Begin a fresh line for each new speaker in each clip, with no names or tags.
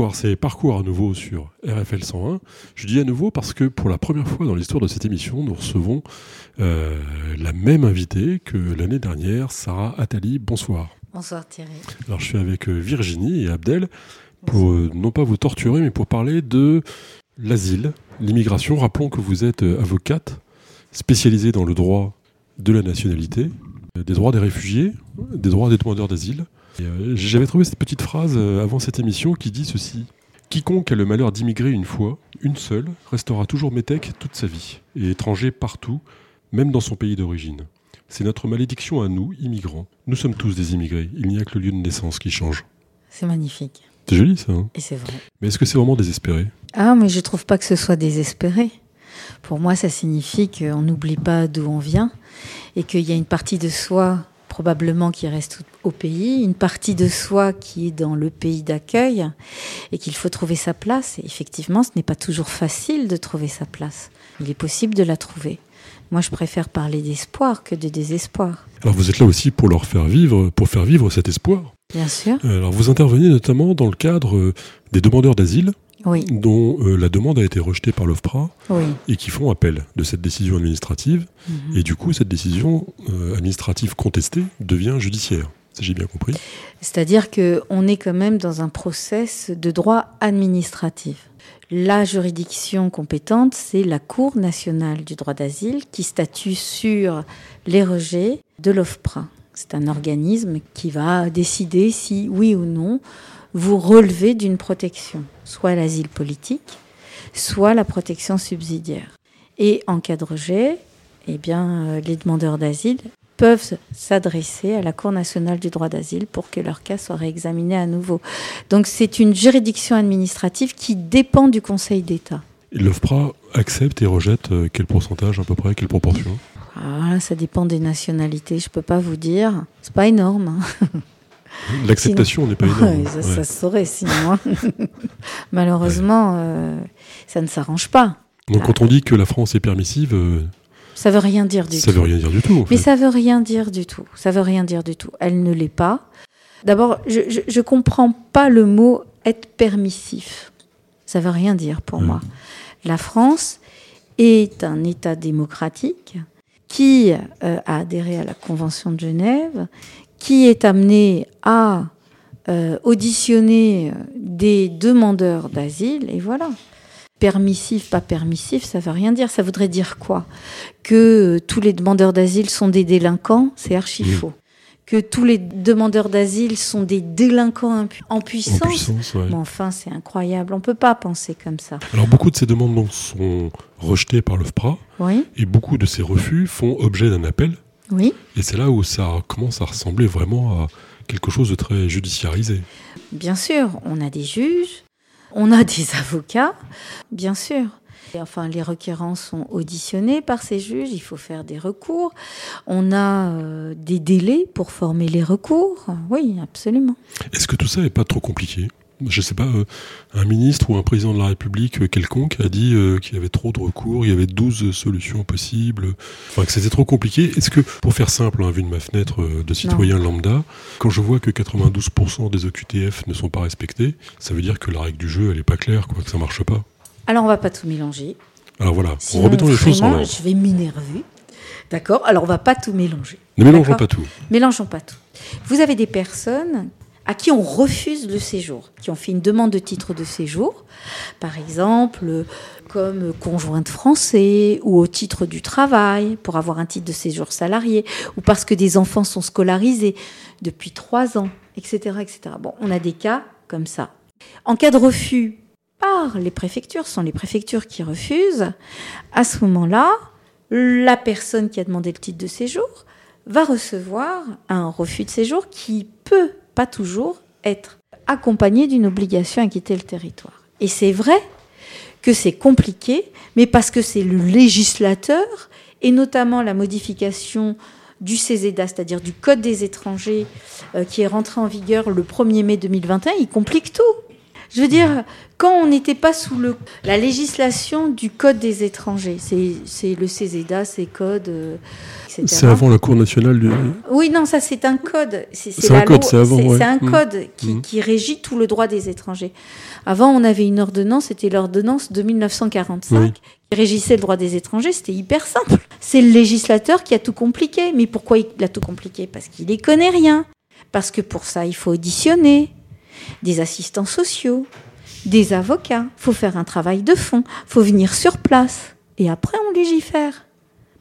Bonsoir, c'est Parcours à nouveau sur RFL 101. Je dis à nouveau parce que pour la première fois dans l'histoire de cette émission, nous recevons euh, la même invitée que l'année dernière, Sarah Attali. Bonsoir.
Bonsoir Thierry.
Alors je suis avec euh, Virginie et Abdel pour euh, non pas vous torturer, mais pour parler de l'asile, l'immigration. Rappelons que vous êtes avocate spécialisée dans le droit de la nationalité, des droits des réfugiés, des droits des demandeurs d'asile. Euh, j'avais trouvé cette petite phrase euh, avant cette émission qui dit ceci. Quiconque a le malheur d'immigrer une fois, une seule, restera toujours métèque toute sa vie, et étranger partout, même dans son pays d'origine. C'est notre malédiction à nous, immigrants. Nous sommes tous des immigrés, il n'y a que le lieu de naissance qui change.
C'est magnifique.
C'est joli ça. Hein?
Et c'est vrai.
Mais est-ce que c'est vraiment désespéré?
Ah, mais je trouve pas que ce soit désespéré. Pour moi, ça signifie qu'on n'oublie pas d'où on vient et qu'il y a une partie de soi probablement qui reste au pays, une partie de soi qui est dans le pays d'accueil et qu'il faut trouver sa place. Et effectivement, ce n'est pas toujours facile de trouver sa place. Il est possible de la trouver. Moi, je préfère parler d'espoir que de désespoir.
Alors vous êtes là aussi pour leur faire vivre, pour faire vivre cet espoir.
Bien sûr.
Euh, alors vous intervenez notamment dans le cadre euh, des demandeurs d'asile
oui.
dont euh, la demande a été rejetée par l'OFPRA
oui.
et qui font appel de cette décision administrative. -hmm. Et du coup, cette décision euh, administrative contestée devient judiciaire. Si j'ai bien compris.
C'est-à-dire qu'on est quand même dans un process de droit administratif. La juridiction compétente, c'est la Cour nationale du droit d'asile qui statue sur les rejets de l'OFPRA. C'est un organisme qui va décider si, oui ou non, vous relevez d'une protection, soit l'asile politique, soit la protection subsidiaire. Et en cas de rejet, eh bien, les demandeurs d'asile peuvent s'adresser à la Cour nationale du droit d'asile pour que leur cas soit réexaminé à nouveau. Donc c'est une juridiction administrative qui dépend du Conseil d'État.
L'OFPRA accepte et rejette quel pourcentage à peu près, quelle proportion?
Ah, Ça dépend des nationalités, je ne peux pas vous dire. C'est pas énorme. Hein.
L'acceptation n'est pas énorme.
Ça, ouais. se saurait sinon. Malheureusement, ouais. euh, ça ne s'arrange pas.
Donc quand on dit que la France est permissive, euh,
ça veut rien dire du
ça
tout.
Ça veut rien dire du tout. En
Mais ça veut rien dire du tout. Ça veut rien dire du tout. Elle ne l'est pas. D'abord, je, je, je comprends pas le mot être permissif. Ça veut rien dire pour moi. La France est un État démocratique qui euh, a adhéré à la Convention de Genève, qui est amené à euh, auditionner des demandeurs d'asile, et voilà. Permissif, pas permissif, ça veut rien dire. Ça voudrait dire quoi? Que tous les demandeurs d'asile sont des délinquants, c'est archi faux. Que tous les demandeurs d'asile sont des délinquants impu- en puissance.
En puissance, ouais.
Mais enfin, c'est incroyable. On peut pas penser comme ça.
Alors beaucoup de ces demandes donc, sont rejetées par l'OFPRA
Oui,
et beaucoup de ces refus font objet d'un appel.
Oui.
Et c'est là où ça commence à ressembler vraiment à quelque chose de très judiciarisé.
Bien sûr, on a des juges, on a des avocats, bien sûr. Et enfin, les requérants sont auditionnés par ces juges, il faut faire des recours. On a euh, des délais pour former les recours. Oui, absolument.
Est-ce que tout ça n'est pas trop compliqué? Je sais pas, euh, un ministre ou un président de la République euh, quelconque a dit euh, qu'il y avait trop de recours, il y avait 12 solutions possibles, enfin que c'était trop compliqué. Est-ce que, pour faire simple, hein, vu de ma fenêtre de citoyen lambda, quand je vois que 92% des OQTF ne sont pas respectés, ça veut dire que la règle du jeu, elle est pas claire, quoi, que ça marche pas.
Alors, on va pas tout mélanger.
Alors voilà,
Sinon,
les choses en.
Je vais m'énerver. D'accord? Alors, on va pas tout mélanger.
Ne mélangeons pas tout.
Mélangeons pas tout. Vous avez des personnes à qui on refuse le séjour, qui ont fait une demande de titre de séjour, par exemple comme conjointe français ou au titre du travail pour avoir un titre de séjour salarié ou parce que des enfants sont scolarisés depuis trois ans, etc., etc. Bon, on a des cas comme ça. En cas de refus par les préfectures, ce sont les préfectures qui refusent, à ce moment-là, la personne qui a demandé le titre de séjour va recevoir un refus de séjour qui peut pas toujours être accompagné d'une obligation à quitter le territoire. Et c'est vrai que c'est compliqué, mais parce que c'est le législateur, et notamment la modification du CESEDA, c'est-à-dire du Code des étrangers, euh, qui est rentré en vigueur le 1er mai 2021, il complique tout. Je veux dire, quand on n'était pas sous le, la législation du Code des étrangers, c'est le CESEDA, c'est code, euh, etc.
C'est avant la Cour nationale du...
Oui, non, ça c'est un code.
C'est un code, c'est avant.
C'est un mmh. code qui, mmh. qui, régit tout le droit des étrangers. Avant, on avait une ordonnance, c'était l'ordonnance de 1945, qui régissait le droit des étrangers. C'était hyper simple. C'est le législateur qui a tout compliqué. Mais pourquoi il a tout compliqué? Parce qu'il n'y connaît rien. Parce que pour ça, il faut auditionner des assistants sociaux, des avocats. Il faut faire un travail de fond. Il faut venir sur place. Et après, on légifère.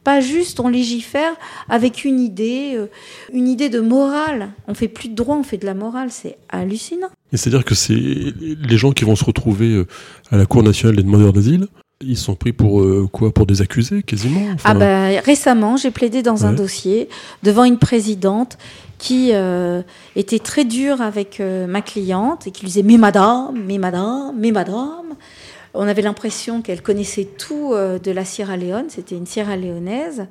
Pas juste on légifère avec une idée, euh, une idée de morale. On fait plus de droit, on fait de la morale. C'est hallucinant.
c'est-à-dire que c'est les gens qui vont se retrouver euh, à la Cour nationale des demandeurs d'asile. Ils sont pris pour euh, quoi? Pour des accusés, quasiment
Ah bah, récemment, j'ai plaidé dans un dossier devant une présidente qui était très dure avec ma cliente et qui lui disait mais madame, mais madame, mais madame. On avait l'impression qu'elle connaissait tout euh, de la Sierra Leone. C'était une Sierra Léonaise.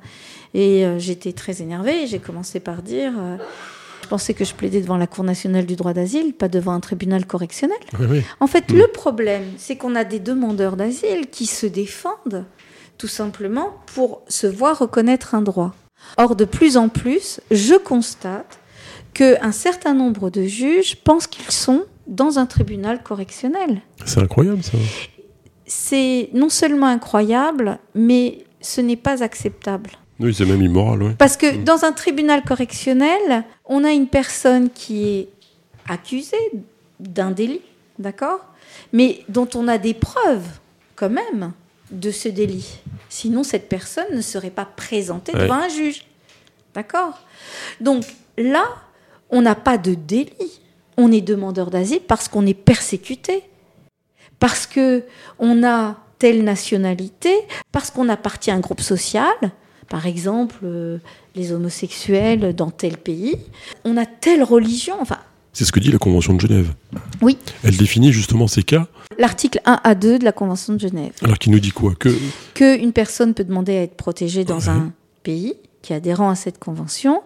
Et euh, j'étais très énervée. J'ai commencé par dire euh, je pensais que je plaidais devant la Cour nationale du droit d'asile, pas devant un tribunal correctionnel. En fait, le problème, c'est qu'on a des demandeurs d'asile qui se défendent tout simplement pour se voir reconnaître un droit. Or, de plus en plus, je constate qu'un certain nombre de juges pensent qu'ils sont dans un tribunal correctionnel.
C'est incroyable ça
c'est non seulement incroyable, mais ce n'est pas acceptable.
Oui, c'est même immoral.
Parce que mm. dans un tribunal correctionnel, on a une personne qui est accusée d'un délit, d'accord? Mais dont on a des preuves, quand même, de ce délit. Sinon, cette personne ne serait pas présentée devant un juge. D'accord? Donc là, on n'a pas de délit. On est demandeur d'asile parce qu'on est persécuté parce que on a telle nationalité, parce qu'on appartient à un groupe social, par exemple euh, les homosexuels dans tel pays, on a telle religion, enfin.
C'est ce que dit la Convention de Genève.
Oui.
Elle définit justement ces cas.
L'article 1 à 2 de la Convention de Genève.
Alors qui nous dit quoi? Que
qu'une personne peut demander à être protégée dans un pays qui est adhérent à cette convention,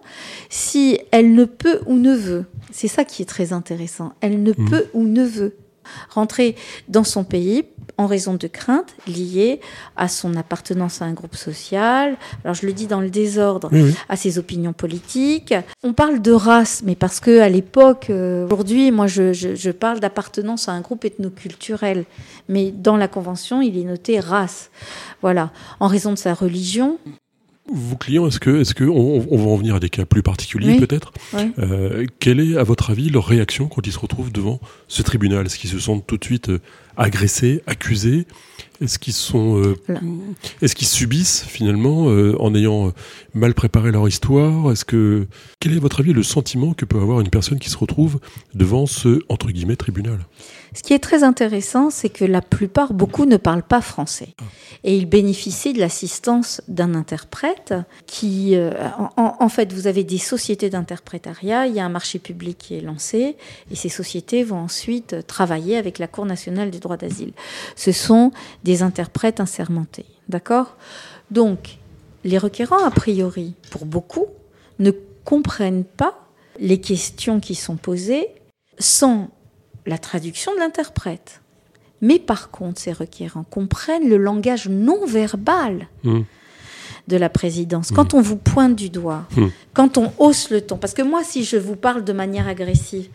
si elle ne peut ou ne veut, c'est ça qui est très intéressant, elle ne mmh. peut ou ne veut rentrer dans son pays en raison de craintes liées à son appartenance à un groupe social, alors je le dis dans le désordre, à ses opinions politiques. On parle de race, mais parce que à l'époque, euh, aujourd'hui, moi je, je parle d'appartenance à un groupe ethnoculturel, mais dans la Convention, il est noté race. Voilà, en raison de sa religion,
vos clients, est-ce que, est-ce que on, va en venir à des cas plus particuliers peut-être euh, Quelle est, à votre avis, leur réaction quand ils se retrouvent devant ce tribunal? Est-ce qu'ils se sentent tout de suite euh, agressés, accusés? Est-ce qu'ils sont, euh, est-ce qu'ils subissent finalement en ayant mal préparé leur histoire? Est-ce que quel est, à votre avis, le sentiment que peut avoir une personne qui se retrouve devant ce entre guillemets tribunal?
Ce qui est très intéressant, c'est que la plupart, beaucoup ne parlent pas français. Ah. Et ils bénéficient de l'assistance d'un interprète qui, euh, en, fait, vous avez des sociétés d'interprétariat, il y a un marché public qui est lancé, et ces sociétés vont ensuite travailler avec la Cour nationale des droits d'asile. Ce sont des interprètes assermentés. D'accord? Donc, les requérants, a priori, pour beaucoup, ne comprennent pas les questions qui sont posées sans la traduction de l'interprète. Mais par contre, ces requérants comprennent le langage non verbal hmm. de la présidence. Quand hmm. on vous pointe du doigt, hmm. quand on hausse le ton, parce que moi, si je vous parle de manière agressive,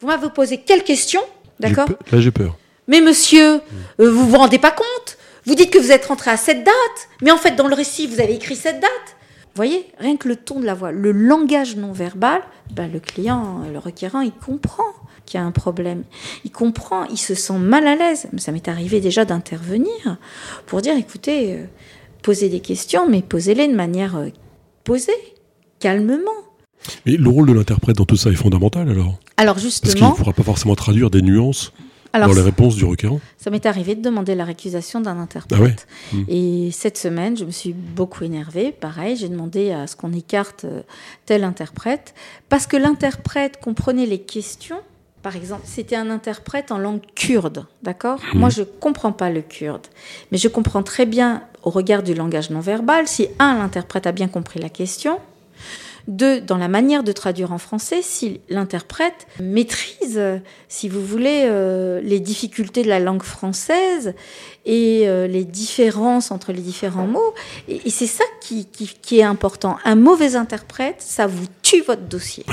vous m'avez posé quelle question D'accord
Là, j'ai peur.
Mais monsieur, euh, vous vous rendez pas compte? Vous dites que vous êtes rentré à cette date, mais en fait, dans le récit, vous avez écrit cette date. Vous voyez, rien que le ton de la voix, le langage non verbal, ben, le client, le requérant, il comprend qu'il y a un problème. Il comprend, il se sent mal à l'aise. Ça m'est arrivé déjà d'intervenir pour dire, écoutez, euh, posez des questions, mais posez-les de manière euh, posée, calmement.
Mais le rôle de l'interprète dans tout ça est fondamental alors?
Alors justement...
Parce qu'il ne pourra pas forcément traduire des nuances dans les réponses du requérant
Ça m'est arrivé de demander la récusation d'un interprète. Ah hmm. Et cette semaine, je me suis beaucoup énervée. Pareil, j'ai demandé à ce qu'on écarte euh, tel interprète, parce que l'interprète comprenait les questions, par exemple, c'était un interprète en langue kurde, d'accord? Mhm. Moi, je comprends pas le kurde, mais je comprends très bien, au regard du langage non verbal, si un, l'interprète a bien compris la question, Deux, dans la manière de traduire en français, si l'interprète maîtrise, si vous voulez, euh, les difficultés de la langue française et euh, les différences entre les différents mots. Et, c'est ça qui, qui, est important. Un mauvais interprète, ça vous tue votre dossier.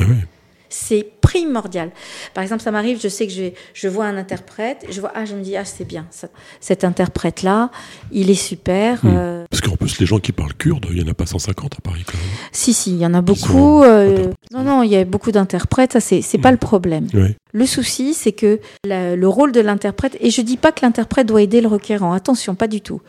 C'est primordial. Par exemple, ça m'arrive, je sais que je, je vois un interprète, je vois, ah, je me dis, ah, c'est bien, cet interprète-là, il est super.
Hmm. Euh. Parce qu'en plus, les gens qui parlent kurde, il n'y en a pas 150 à Paris quand même.
Si, si, il y en a beaucoup. Euh, non, non, il y a beaucoup d'interprètes, ça, c'est pas hmm. le problème. Le souci, c'est que le rôle de l'interprète, et je dis pas que l'interprète doit aider le requérant, attention, pas du tout.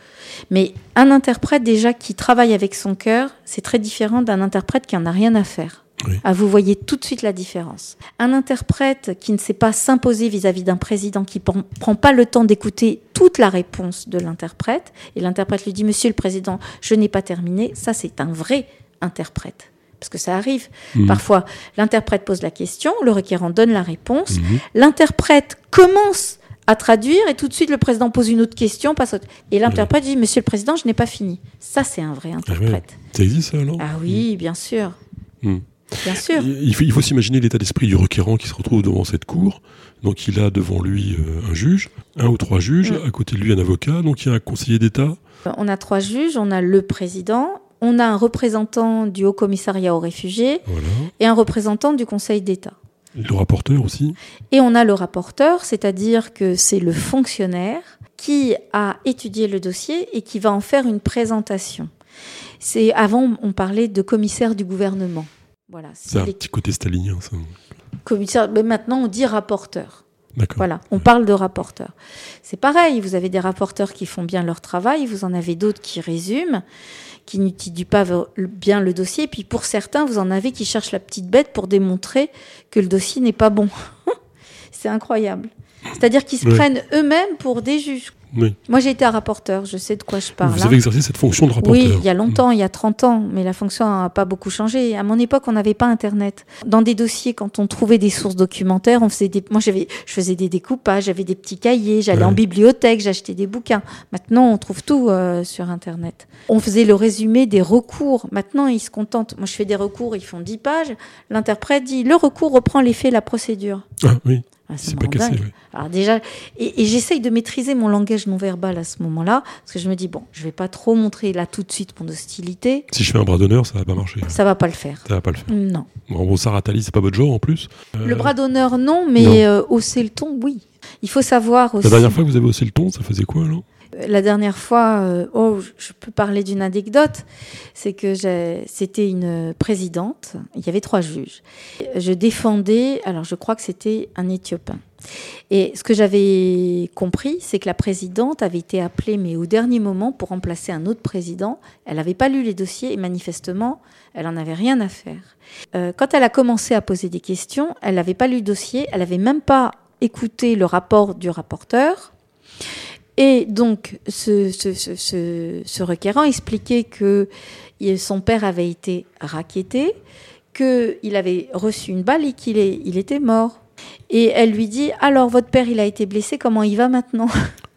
Mais un interprète déjà qui travaille avec son cœur, c'est très différent d'un interprète qui en a rien à faire. Ah, vous voyez tout de suite la différence. Un interprète qui ne sait pas s'imposer vis-à-vis d'un président, qui ne prend pas le temps d'écouter toute la réponse de l'interprète, et l'interprète lui dit Monsieur le Président, je n'ai pas terminé, ça c'est un vrai interprète. Parce que ça arrive. Mhm. Parfois, l'interprète pose la question, le requérant donne la réponse, mhm. l'interprète commence à traduire et tout de suite le président pose une autre question, passe et l'interprète dit Monsieur le Président, je n'ai pas fini. Ça, c'est un vrai ah interprète.
Ça existe ça alors?
Ah oui, bien sûr.
Hmm.
Bien sûr.
Il faut, il faut s'imaginer l'état d'esprit du requérant qui se retrouve devant cette cour. Donc il a devant lui euh, un juge, un ou trois juges, mm. à côté de lui un avocat, donc il y a un conseiller d'État.
On a trois juges, on a le président, on a un représentant du Haut Commissariat aux réfugiés et un représentant du Conseil d'État.
Le rapporteur aussi.
Et on a le rapporteur, c'est-à-dire que c'est le fonctionnaire qui a étudié le dossier et qui va en faire une présentation. C'est avant on parlait de commissaire du gouvernement.
Voilà, c'est un petit côté stalinien, ça.
Commissaire, mais maintenant on dit rapporteur. Voilà, on parle de rapporteur. C'est pareil, vous avez des rapporteurs qui font bien leur travail, vous en avez d'autres qui résument, qui n'étudient pas bien le dossier, puis pour certains, vous en avez qui cherchent la petite bête pour démontrer que le dossier n'est pas bon. c'est incroyable. C'est-à-dire qu'ils se prennent eux-mêmes pour des juges. Moi, j'ai été un rapporteur, je sais de quoi je parle.
Vous avez exercé cette fonction de rapporteur
Oui, il y a longtemps, il y a 30 ans, mais la fonction n'a pas beaucoup changé. À mon époque, on n'avait pas Internet. Dans des dossiers, quand on trouvait des sources documentaires, on faisait des... moi, j'avais... je faisais des découpages, j'avais des petits cahiers, j'allais en bibliothèque, j'achetais des bouquins. Maintenant, on trouve tout euh, sur Internet. On faisait le résumé des recours. Maintenant, ils se contentent. Moi, je fais des recours, ils font 10 pages. L'interprète dit, le recours reprend l'effet la procédure.
Ah oui.
Ah, c'est pas cassé. Alors déjà, et, j'essaye de maîtriser mon langage non verbal à ce moment-là, parce que je me dis bon, je vais pas trop montrer là tout de suite mon hostilité.
Si je fais un bras d'honneur, ça va pas marcher.
Ça va pas le faire.
Ça va pas le faire.
Non.
Bon, Sarah Tali, c'est pas votre genre en plus.
Euh, le bras d'honneur, non, mais euh, hausser le ton, oui. Il faut savoir aussi.
La dernière fois que vous avez haussé le ton, ça faisait quoi alors?
La dernière fois, euh, oh, je peux parler d'une anecdote, c'est que c'était une présidente, il y avait trois juges. Je défendais, alors je crois que c'était un Éthiopien. Et ce que j'avais compris, c'est que la présidente avait été appelée, mais au dernier moment, pour remplacer un autre président. Elle n'avait pas lu les dossiers et manifestement, elle n'en avait rien à faire. Euh, quand elle a commencé à poser des questions, elle n'avait pas lu le dossier, elle n'avait même pas écouté le rapport du rapporteur. Et donc, ce, ce, requérant expliquait que son père avait été raquetté, qu'il avait reçu une balle et qu'il il était mort. Et elle lui dit Alors, votre père, il a été blessé, comment il va maintenant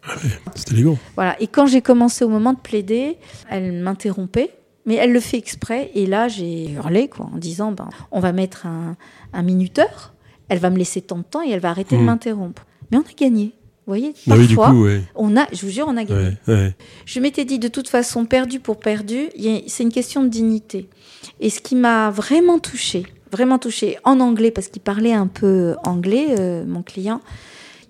ah C'était élégant.
Voilà. Et quand j'ai commencé au moment de plaider, elle m'interrompait, mais elle le fait exprès. Et là, j'ai hurlé, quoi, en disant ben, On va mettre un, minuteur, elle va me laisser tant de temps et elle va arrêter de hmm. m'interrompre. Mais on a gagné. Vous voyez,
bah parfois,
on a, je vous jure, on a gagné. Je m'étais dit, de toute façon, perdu pour perdu, c'est une question de dignité. Et ce qui m'a vraiment touchée, vraiment touchée en anglais, parce qu'il parlait un peu anglais, euh, mon client,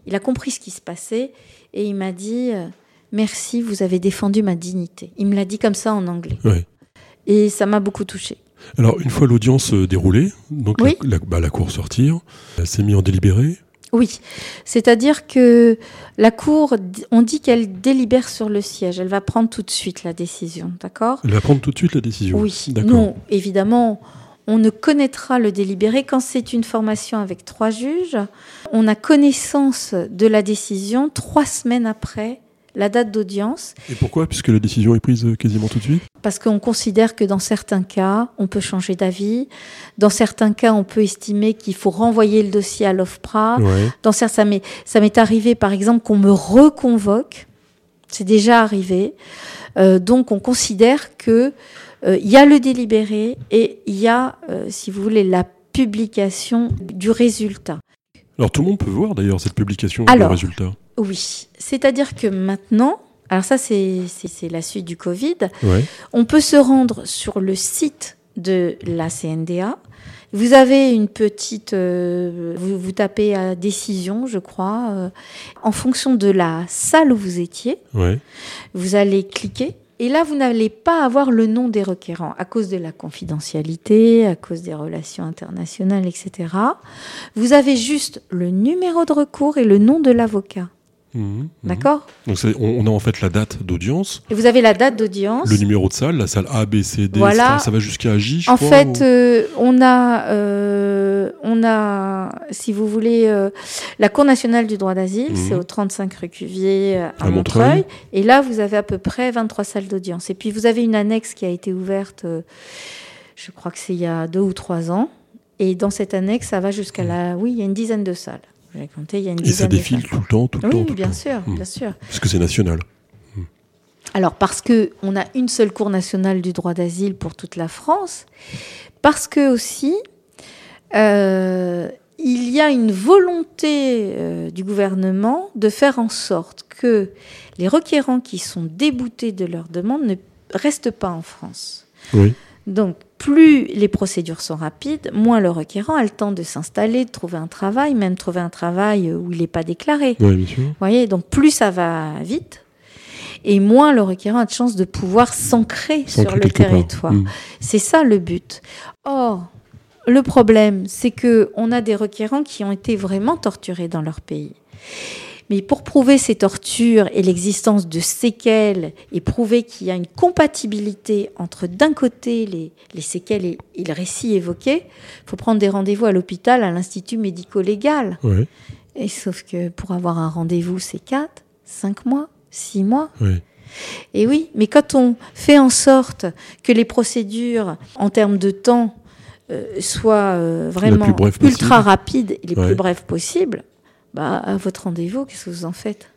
il a compris ce qui se passait et il m'a dit, euh, merci, vous avez défendu ma dignité. Il me l'a dit comme ça en anglais. Et ça m'a beaucoup touchée.
Alors, une fois l'audience euh, déroulée, donc la, bah, la cour sortir, elle s'est mise en délibéré.
Oui, c'est-à-dire que la Cour, on dit qu'elle délibère sur le siège, elle va prendre tout de suite la décision, d'accord?
Elle va prendre tout de suite la décision.
Oui, non, évidemment, on ne connaîtra le délibéré quand c'est une formation avec trois juges. On a connaissance de la décision trois semaines après la date d'audience.
Et pourquoi? Puisque la décision est prise quasiment tout de suite?
Parce qu'on considère que dans certains cas, on peut changer d'avis. Dans certains cas, on peut estimer qu'il faut renvoyer le dossier à l'OFPRA. Dans certains, ça m'est arrivé, par exemple, qu'on me reconvoque. C'est déjà arrivé. Euh, donc, on considère que euh, il y a le délibéré et il y a, euh, si vous voulez, la publication du résultat.
Alors tout le monde peut voir d'ailleurs cette publication
Alors,
du résultat.
Oui, c'est-à-dire que maintenant, alors ça c'est c'est- c'est la suite du Covid,
Ouais.
on peut se rendre sur le site de la CNDA. Vous avez une petite, euh, vous, vous tapez à décision, je crois, euh, en fonction de la salle où vous étiez,
Ouais.
vous allez cliquer. Et là, vous n'allez pas avoir le nom des requérants à cause de la confidentialité, à cause des relations internationales, etc. Vous avez juste le numéro de recours et le nom de l'avocat.
Mhm, mhm.
D'accord
Donc on, on a en fait la date d'audience,
Et vous avez la date d'audience.
le numéro de salle, la salle A, B, C, D,
Voilà.
Ça va jusqu'à J, je
En
crois,
fait,
ou-
euh, on a, euh, on a, si vous voulez, euh, la Cour nationale du droit d'asile,
Mhm.
c'est au 35 rue Cuvier à,
À
Montreuil.
Montreuil.
Et là, vous avez à peu près 23 salles d'audience. Et puis, vous avez une annexe qui a été ouverte, je crois que c'est il y a deux ou trois ans. Et dans cette annexe, ça va jusqu'à la, oui, il y a une dizaine de salles. J'ai compté, il y a une
Et ça défile tout le temps, tout le
Oui,
temps,
oui, bien sûr,
Mhm.
bien sûr.
Parce que c'est national.
Alors parce que on a une seule cour nationale du droit d'asile pour toute la France, parce que aussi euh, il y a une volonté euh, du gouvernement de faire en sorte que les requérants qui sont déboutés de leur demande ne restent pas en France.
Oui.
Donc, plus les procédures sont rapides, moins le requérant a le temps de s'installer, de trouver un travail, même trouver un travail où il n'est pas déclaré.
Oui, bien sûr.
Vous voyez, donc plus ça va vite, et moins le requérant a de chances de pouvoir s'ancrer sur le territoire.
Mhm.
C'est ça le but. Or, le problème, c'est que on a des requérants qui ont été vraiment torturés dans leur pays. Mais pour prouver ces tortures et l'existence de séquelles et prouver qu'il y a une compatibilité entre d'un côté les, les séquelles et, et le récit évoqué, il faut prendre des rendez-vous à l'hôpital, à l'institut médico-légal.
Ouais,
Et sauf que pour avoir un rendez-vous, c'est 4, 5 mois, 6 mois.
ouais.
Et oui, mais quand on fait en sorte que les procédures, en termes de temps, euh, soient euh, vraiment ultra rapides et les
Ouais.
plus brèves possibles, bah, à votre rendez-vous, qu'est-ce que vous en faites?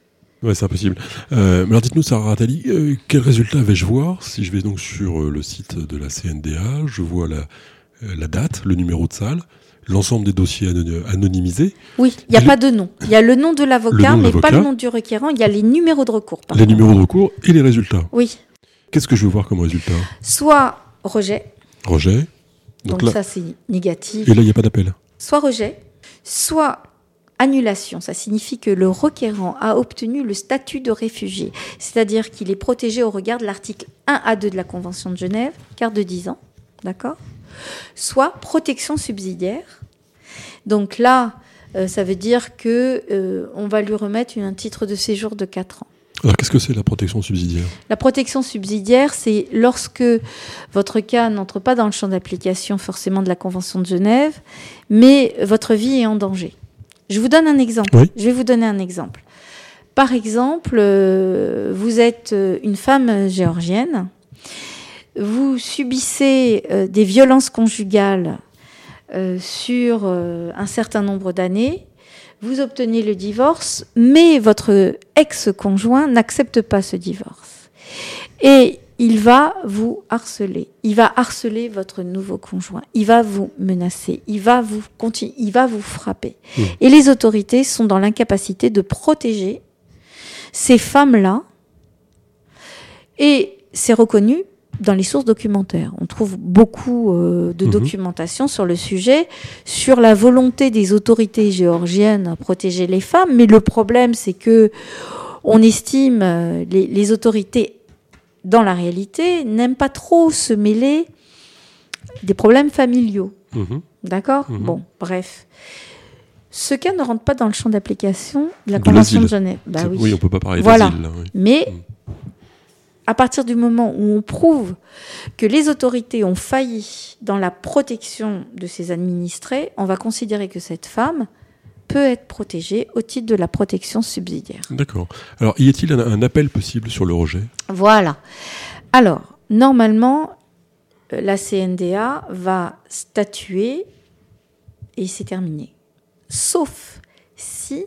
Ouais, c'est impossible. Euh, alors dites-nous, Sarah Attali, euh, quel résultat vais-je voir? Si je vais donc sur euh, le site de la CNDA, je vois la, euh, la date, le numéro de salle, l'ensemble des dossiers anon- anonymisés,
Oui, il n'y a pas de nom. Il y a le nom de l'avocat, mais pas le nom du requérant. Il y a les numéros de recours. par
les
contre.
numéros de recours et les résultats.
Oui,
Qu'est-ce que je veux voir comme résultat?
Soit rejet,
Rejet.
donc,
Donc là,
ça c'est négatif.
et là, il n'y a pas d'appel.
soit rejet, soit annulation. Ça signifie que le requérant a obtenu le statut de réfugié, c'est-à-dire qu'il est protégé au regard de l'article 1 à 2 de la Convention de Genève, carte de 10 ans, d'accord? Soit protection subsidiaire. Donc là, euh, ça veut dire que euh, on va lui remettre une- un titre de séjour de 4 ans.
Alors, qu'est-ce que c'est la protection subsidiaire?
La protection subsidiaire, c'est lorsque votre cas n'entre pas dans le champ d'application forcément de la Convention de Genève, mais votre vie est en danger. Je vous donne un exemple.
Oui.
Je vais vous donner un exemple. Par exemple, euh, vous êtes euh, une femme géorgienne, vous subissez euh, des violences conjugales sur un certain nombre d'années, vous obtenez le divorce, mais votre ex-conjoint n'accepte pas ce divorce. Et il va vous harceler. Il va harceler votre nouveau conjoint. Il va vous menacer. Il va vous continuer. Il va vous frapper.
Mmh.
Et les autorités sont dans l'incapacité de protéger ces femmes-là. Et c'est reconnu dans les sources documentaires. On trouve beaucoup euh, de
Mhm.
documentation sur le sujet, sur la volonté des autorités géorgiennes à protéger les femmes. Mais le problème, c'est que on estime euh, les, les autorités, dans la réalité, n'aiment pas trop se mêler des problèmes familiaux.
Mhm.
D'accord
Mhm.
Bon, bref. Ce cas ne rentre pas dans le champ d'application de la
De
Convention de. Genève. Bah oui.
on peut pas parler
Voilà.
d'asile. là, oui.
Mais
Mm.
à partir du moment où on prouve que les autorités ont failli dans la protection de ses administrés, on va considérer que cette femme peut être protégée au titre de la protection subsidiaire.
D'accord. Alors, y a-t-il un, un appel possible sur le rejet?
Voilà. Alors, normalement, euh, la CNDA va statuer et c'est terminé. Sauf si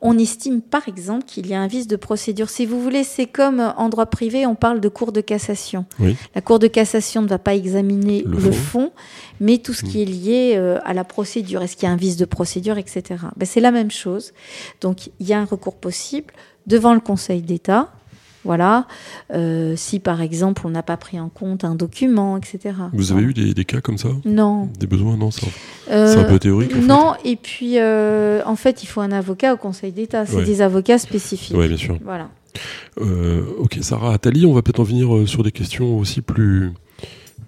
on estime par exemple qu'il y a un vice de procédure. Si vous voulez, c'est comme en droit privé, on parle de cour de cassation.
Oui.
La cour de cassation ne va pas examiner
Le
le,
fond.
mais tout ce qui est lié euh, à la procédure. Est-ce qu'il y a un vice de procédure, etc. Ben, c'est la même chose. Donc il y a un recours possible devant le Conseil d'État. Voilà. Euh, si par exemple on n'a pas pris en compte un document, etc.
Vous avez eu des, des cas comme ça?
Non.
Des besoins Non, un,
Euh,
c'est un peu théorique. en fait.
non, et puis euh, en fait, il faut un avocat au Conseil d'État. C'est
Ouais.
des avocats spécifiques.
Oui, bien sûr.
Voilà.
Ok, Sarah Attali, on va peut-être en venir sur des questions aussi plus,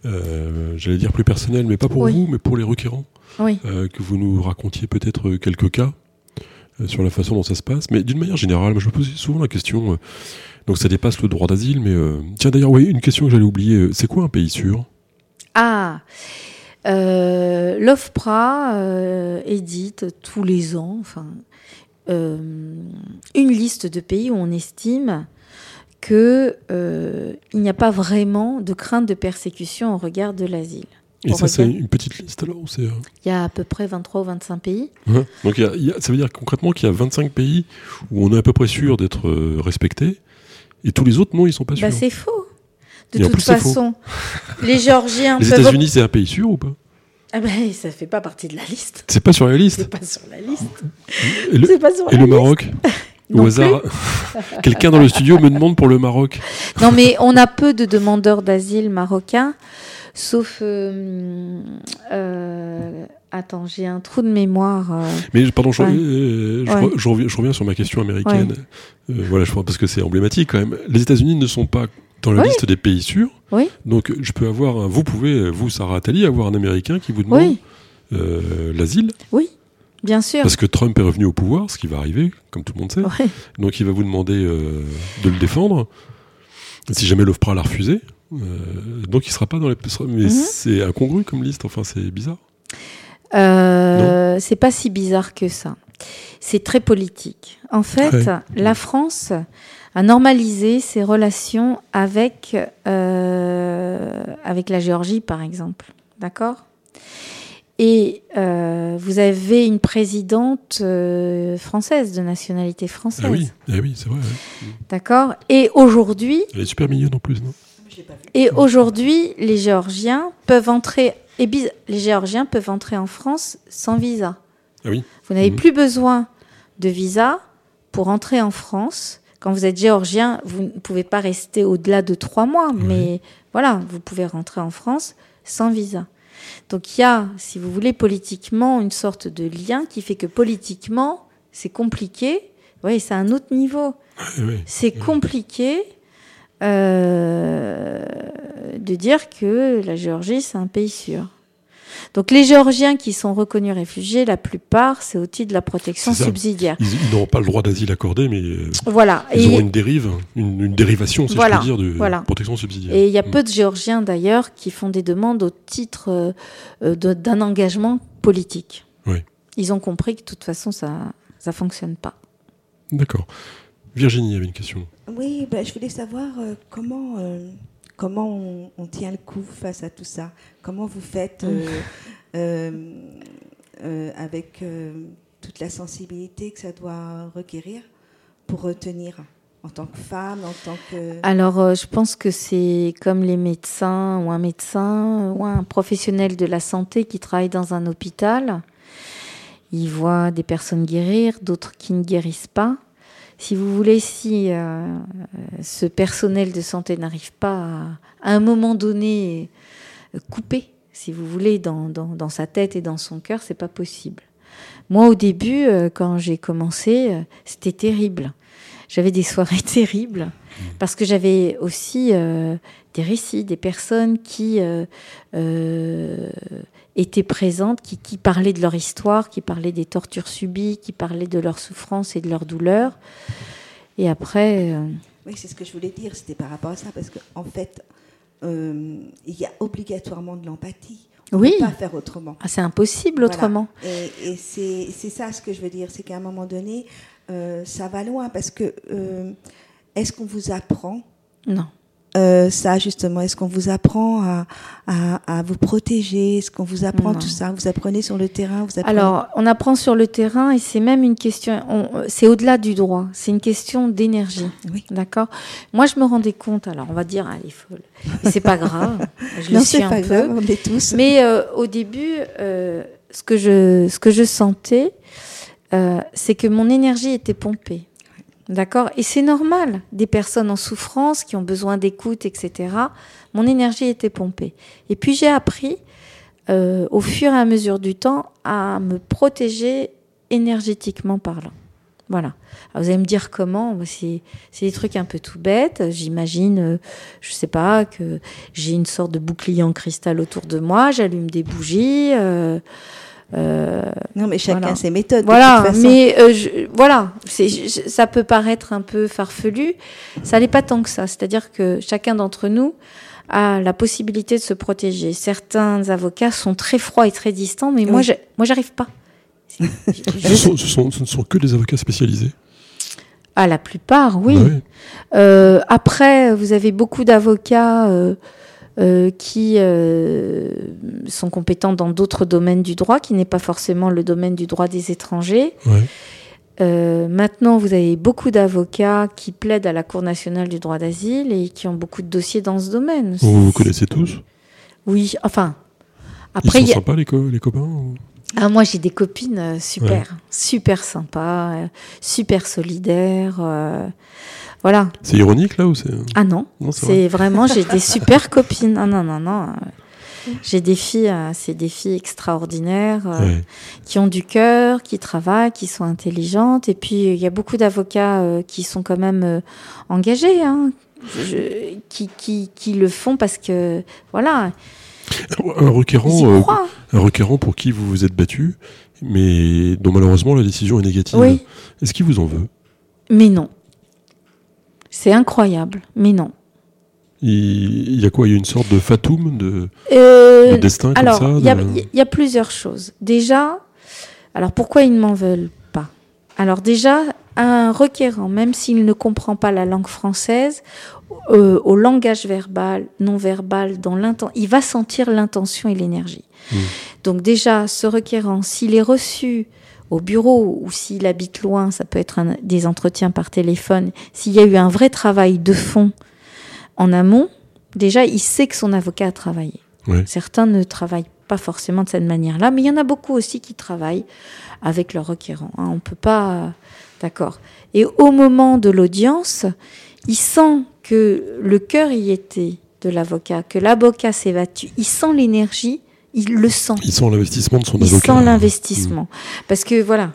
j'allais dire plus personnelles, mais pas pour
Oui.
vous, mais pour les requérants,
Oui.
que vous nous racontiez peut-être quelques cas sur la façon dont ça se passe. Mais d'une manière générale, moi, je me pose souvent la question, donc ça dépasse le droit d'asile, mais euh, tiens d'ailleurs, oui, une question que j'allais oublier, euh, c'est quoi un pays sûr?
Ah, euh, l'OFPRA euh, édite tous les ans, enfin, une liste de pays où on estime que il n'y a pas vraiment de crainte de persécution au regard de l'asile.
Et ça, c'est une petite liste alors
Il y a à peu près 23 ou 25 pays.
hein? Donc il y a- il y a- ça veut dire concrètement qu'il y a 25 pays où on est à peu près sûr d'être respecté, et tous les autres, non, ils sont pas sûrs.
Bah, c'est faux. De
Et
toute
plus,
façon, les Géorgiens
les
peuvent.
États-Unis, c'est un pays sûr ou pas?
Ah ben, ça fait pas partie de la liste.
C'est pas sur la liste.
C'est pas sur la liste.
Et le,
C'est pas sur
et
la
le
liste.
Maroc? Au hasard. Quelqu'un dans le studio me demande pour le Maroc.
Non, mais on a peu de demandeurs d'asile marocains, sauf. euh, euh, attends, j'ai un trou de mémoire. euh.
Mais pardon, je,
Ouais.
euh, je
Ouais.
re- je reviens, je reviens sur ma question américaine. Euh, voilà, je, parce que c'est emblématique quand même. Les États-Unis ne sont pas dans la
Oui.
liste des pays sûrs.
Oui.
Donc je peux avoir, un- vous pouvez, vous Sarah Attali, avoir un Américain qui vous demande
Oui,
l'asile
oui, bien sûr.
parce que Trump est revenu au pouvoir, ce qui va arriver, comme tout le monde sait. Donc il va vous demander de le défendre. Si jamais l'OFPRA l'a refusé, donc il sera pas dans les. Mais
Mhm.
c'est incongru comme liste. Enfin, c'est bizarre.
Euh, c'est pas si bizarre que ça. C'est très politique. En fait,
Ouais.
la France a normalisé ses relations avec, euh, avec la Géorgie, par exemple. D'accord? Et euh, vous avez une présidente euh, française, de nationalité française.
Ah oui, ah oui, c'est vrai. ouais.
D'accord? Et aujourd'hui,
Elle est super mignonne en plus, non?
Et aujourd'hui, les Géorgiens peuvent entrer et bis- les Géorgiens peuvent entrer en France sans visa.
Ah oui.
Vous n'avez
Mhm.
plus besoin de visa pour entrer en France. Quand vous êtes géorgien, vous ne pouvez pas rester au-delà de trois mois, mais voilà, vous pouvez rentrer en France sans visa. Donc il y a, si vous voulez, politiquement une sorte de lien qui fait que politiquement, c'est compliqué. Vous voyez, c'est un autre niveau.
Ouais.
C'est compliqué euh, de dire que la Géorgie, c'est un pays sûr. Donc les Géorgiens qui sont reconnus réfugiés, la plupart, c'est au titre de la protection subsidiaire.
Ils, ils n'auront pas le droit d'asile accordé, mais euh,
Voilà.
ils
Et-
auront une dérive, une, une dérivation, si
Voilà,
je peux dire, de
voilà.
protection subsidiaire.
Et il y a
Mm.
peu de Géorgiens d'ailleurs qui font des demandes au titre euh, d'un engagement politique.
Oui.
Ils ont compris que de toute façon ça ça fonctionne pas.
D'accord. Virginie avait une question.
Oui, ben, je voulais savoir euh, comment, euh, comment on, on tient le coup face à tout ça? Comment vous faites euh, avec toute la sensibilité que ça doit requérir pour retenir en tant que femme, en tant que...
Alors je pense que c'est comme les médecins ou un médecin ou un professionnel de la santé qui travaille dans un hôpital. Ils voient des personnes guérir, d'autres qui ne guérissent pas. Si vous voulez, si euh, ce personnel de santé n'arrive pas à, un moment donné euh, couper, si vous voulez, dans, sa tête et dans son cœur, c'est pas possible. Moi, au début, euh, quand j'ai commencé, euh, c'était terrible. J'avais des soirées terribles parce que j'avais aussi euh, des récits, des personnes qui euh, euh, étaient présentes, qui, qui parlaient de leur histoire, qui parlaient des tortures subies, qui parlaient de leur souffrance et de leur douleur. Et après, euh,
Oui, c'est ce que je voulais dire, c'était par rapport à ça, parce qu'en en fait, euh, il y a obligatoirement de l'empathie. On ne
Oui.
peut pas faire autrement.
ah, c'est impossible
Voilà.
autrement.
Et, et c'est c'est ça ce que je veux dire, c'est qu'à un moment donné, euh, ça va loin, parce que est-ce qu'on vous apprend
Non.
Euh, ça justement Est-ce qu'on vous apprend à, à, à vous protéger? Est-ce qu'on vous apprend
Non.
tout ça? Vous apprenez sur le terrain vous apprenez...
Alors, on apprend sur le terrain et c'est même une question, on- c'est au-delà du droit, c'est une question d'énergie.
Oui.
D'accord? Moi, je me rendais compte, alors on va dire, ah, elle est folle. Mais c'est pas grave, je
non,
le suis
c'est
un
pas
peu.
grave, on est tous.
Mais euh, au début, euh, ce, que je, ce que je sentais, euh, c'est que mon énergie était pompée. D'accord Et c'est normal, des personnes en souffrance qui ont besoin d'écoute, etc. Mon énergie était pompée. Et puis j'ai appris, euh, au fur et à mesure du temps, à me protéger énergétiquement parlant. Voilà. Alors, vous allez me dire comment C'est c'est des trucs un peu tout bêtes. J'imagine, euh, je sais pas, que j'ai une sorte de bouclier en cristal autour de moi. J'allume des bougies. euh, euh,
Non, mais chacun
Voilà.
ses méthodes. de
voilà,
toute façon.
mais euh, je- voilà, je- ça peut paraître un peu farfelu, ça n'est pas tant que ça. C'est-à-dire que chacun d'entre nous a la possibilité de se protéger. Certains avocats sont très froids et très distants, mais moi,
Oui.
je, moi, j'arrive pas.
Ce, sont, ce sont- ce ne sont que des avocats spécialisés.
À la plupart, oui.
Bah oui.
Euh, après, vous avez beaucoup d'avocats euh, qui euh, sont compétents dans d'autres domaines du droit, qui n'est pas forcément le domaine du droit des étrangers.
Ouais.
Euh, maintenant, vous avez beaucoup d'avocats qui plaident à la Cour nationale du droit d'asile et qui ont beaucoup de dossiers dans ce domaine.
Vous vous connaissez tous?
Oui, enfin.
Ils
Après,
sont
il y a-
sympas, les, co- les copains ou-
ah, moi, j'ai des copines euh, super, super sympas, euh, super solidaires. euh, voilà.
C'est ironique, là ou c'est...
Ah non,
Non, c'est vrai.
c'est vraiment, j'ai des super copines. Non, non, non. euh, J'ai des filles, euh, c'est des filles extraordinaires euh,
Ouais.
qui ont du cœur, qui travaillent, qui sont intelligentes. Et puis, il y a beaucoup d'avocats euh, qui sont quand même euh, engagés, hein, je- qui, qui, qui le font parce que, voilà,
Un requérant, un pour qui vous vous êtes battu, mais dont malheureusement la décision est négative.
Oui,
Est-ce qu'il vous en veut?
Mais non. C'est incroyable, mais non.
il, y a quoi Il y a une sorte de fatum, de,
Euh,
de destin
Alors,
comme ça
il y, a-
de-
il y a plusieurs choses. Déjà, alors pourquoi ils ne m'en veulent pas? Alors déjà, un requérant, même s'il ne comprend pas la langue française, euh, au langage verbal, non verbal, dans l'inten- il va sentir l'intention et l'énergie.
Mm.
Donc déjà, ce requérant, s'il est reçu au bureau ou s'il habite loin, ça peut être un- des entretiens par téléphone, s'il y a eu un vrai travail de fond en amont, déjà, il sait que son avocat a travaillé. Certains ne travaillent pas forcément de cette manière-là, mais il y en a beaucoup aussi qui travaillent avec leur requérant. hein. On peut pas, d'accord. Et au moment de l'audience, il sent que le cœur y était de l'avocat, que l'avocat s'est battu. Il sent l'énergie, il le sent.
Il sent l'investissement de son
Il
avocat.
sent l'investissement. Parce que voilà,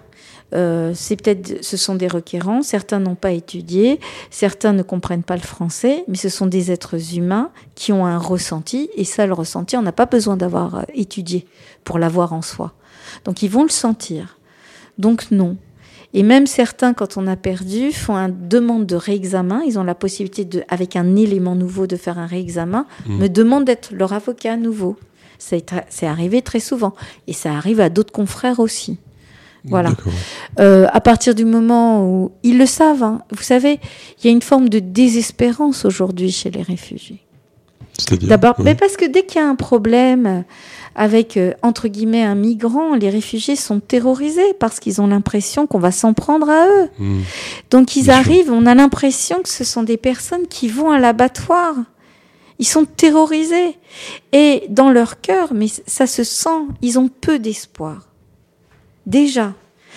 euh, c'est peut-être, ce sont des requérants, certains n'ont pas étudié, certains ne comprennent pas le français, mais ce sont des êtres humains qui ont un ressenti, et ça, le ressenti, on n'a pas besoin d'avoir euh, étudié pour l'avoir en soi. Donc ils vont le sentir. Donc non. Et même certains, quand on a perdu, font une demande de réexamen. Ils ont la possibilité, de, avec un élément nouveau, de faire un réexamen,
Mm.
me demandent d'être leur avocat à nouveau. C'est arrivé très souvent. Et ça arrive à d'autres confrères aussi. Voilà. Euh, à partir du moment où ils le savent, hein. vous savez, il y a une forme de désespérance aujourd'hui chez les réfugiés.
C'est-à-dire
D'abord, mais parce que dès qu'il y a un problème avec euh, entre guillemets un migrant, les réfugiés sont terrorisés parce qu'ils ont l'impression qu'on va s'en prendre à eux.
Mm.
Donc ils
Bien sûr.
arrivent, on a l'impression que ce sont des personnes qui vont à l'abattoir. Ils sont terrorisés et dans leur cœur, mais ça se sent, ils ont peu d'espoir. Déjà.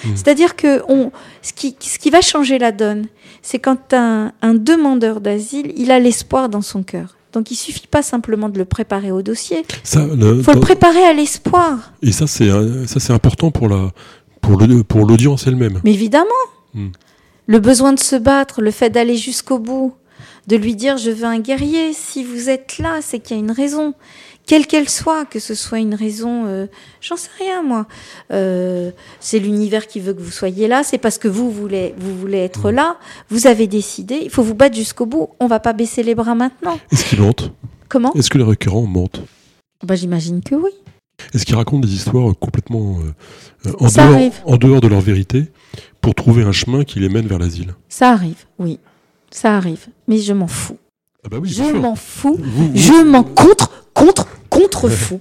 Mm.
C'est-à-dire que on, ce, qui, ce qui va changer la donne, c'est quand un, un demandeur d'asile, il a l'espoir dans son cœur. Donc il suffit pas simplement de le préparer au dossier,
le-
il faut le préparer à l'espoir.
et ça, c'est ça, c'est important pour la pour le pour l'audience elle-même.
Mais évidemment,
Mm.
le besoin de se battre, le fait d'aller jusqu'au bout, de lui dire je veux un guerrier, si vous êtes là, c'est qu'il y a une raison, quelle qu'elle soit, que ce soit une raison, euh, j'en sais rien moi, Euh, c'est l'univers qui veut que vous soyez là, c'est parce que vous voulez, vous voulez être là, vous avez décidé, il faut vous battre jusqu'au bout, on va pas baisser les bras maintenant.
Est-ce qu'ils mentent
Comment?
Est-ce que les requérants mentent
Bah j'imagine que oui.
Est-ce qu'ils racontent des histoires complètement euh, en, dehors, en dehors de leur vérité pour trouver un chemin qui les mène vers l'asile?
Ça arrive, oui, ça arrive, mais je m'en fous.
Ah bah oui,
je m'en fous.
Vous- vous-
Je m'en contre, contre, contre fous.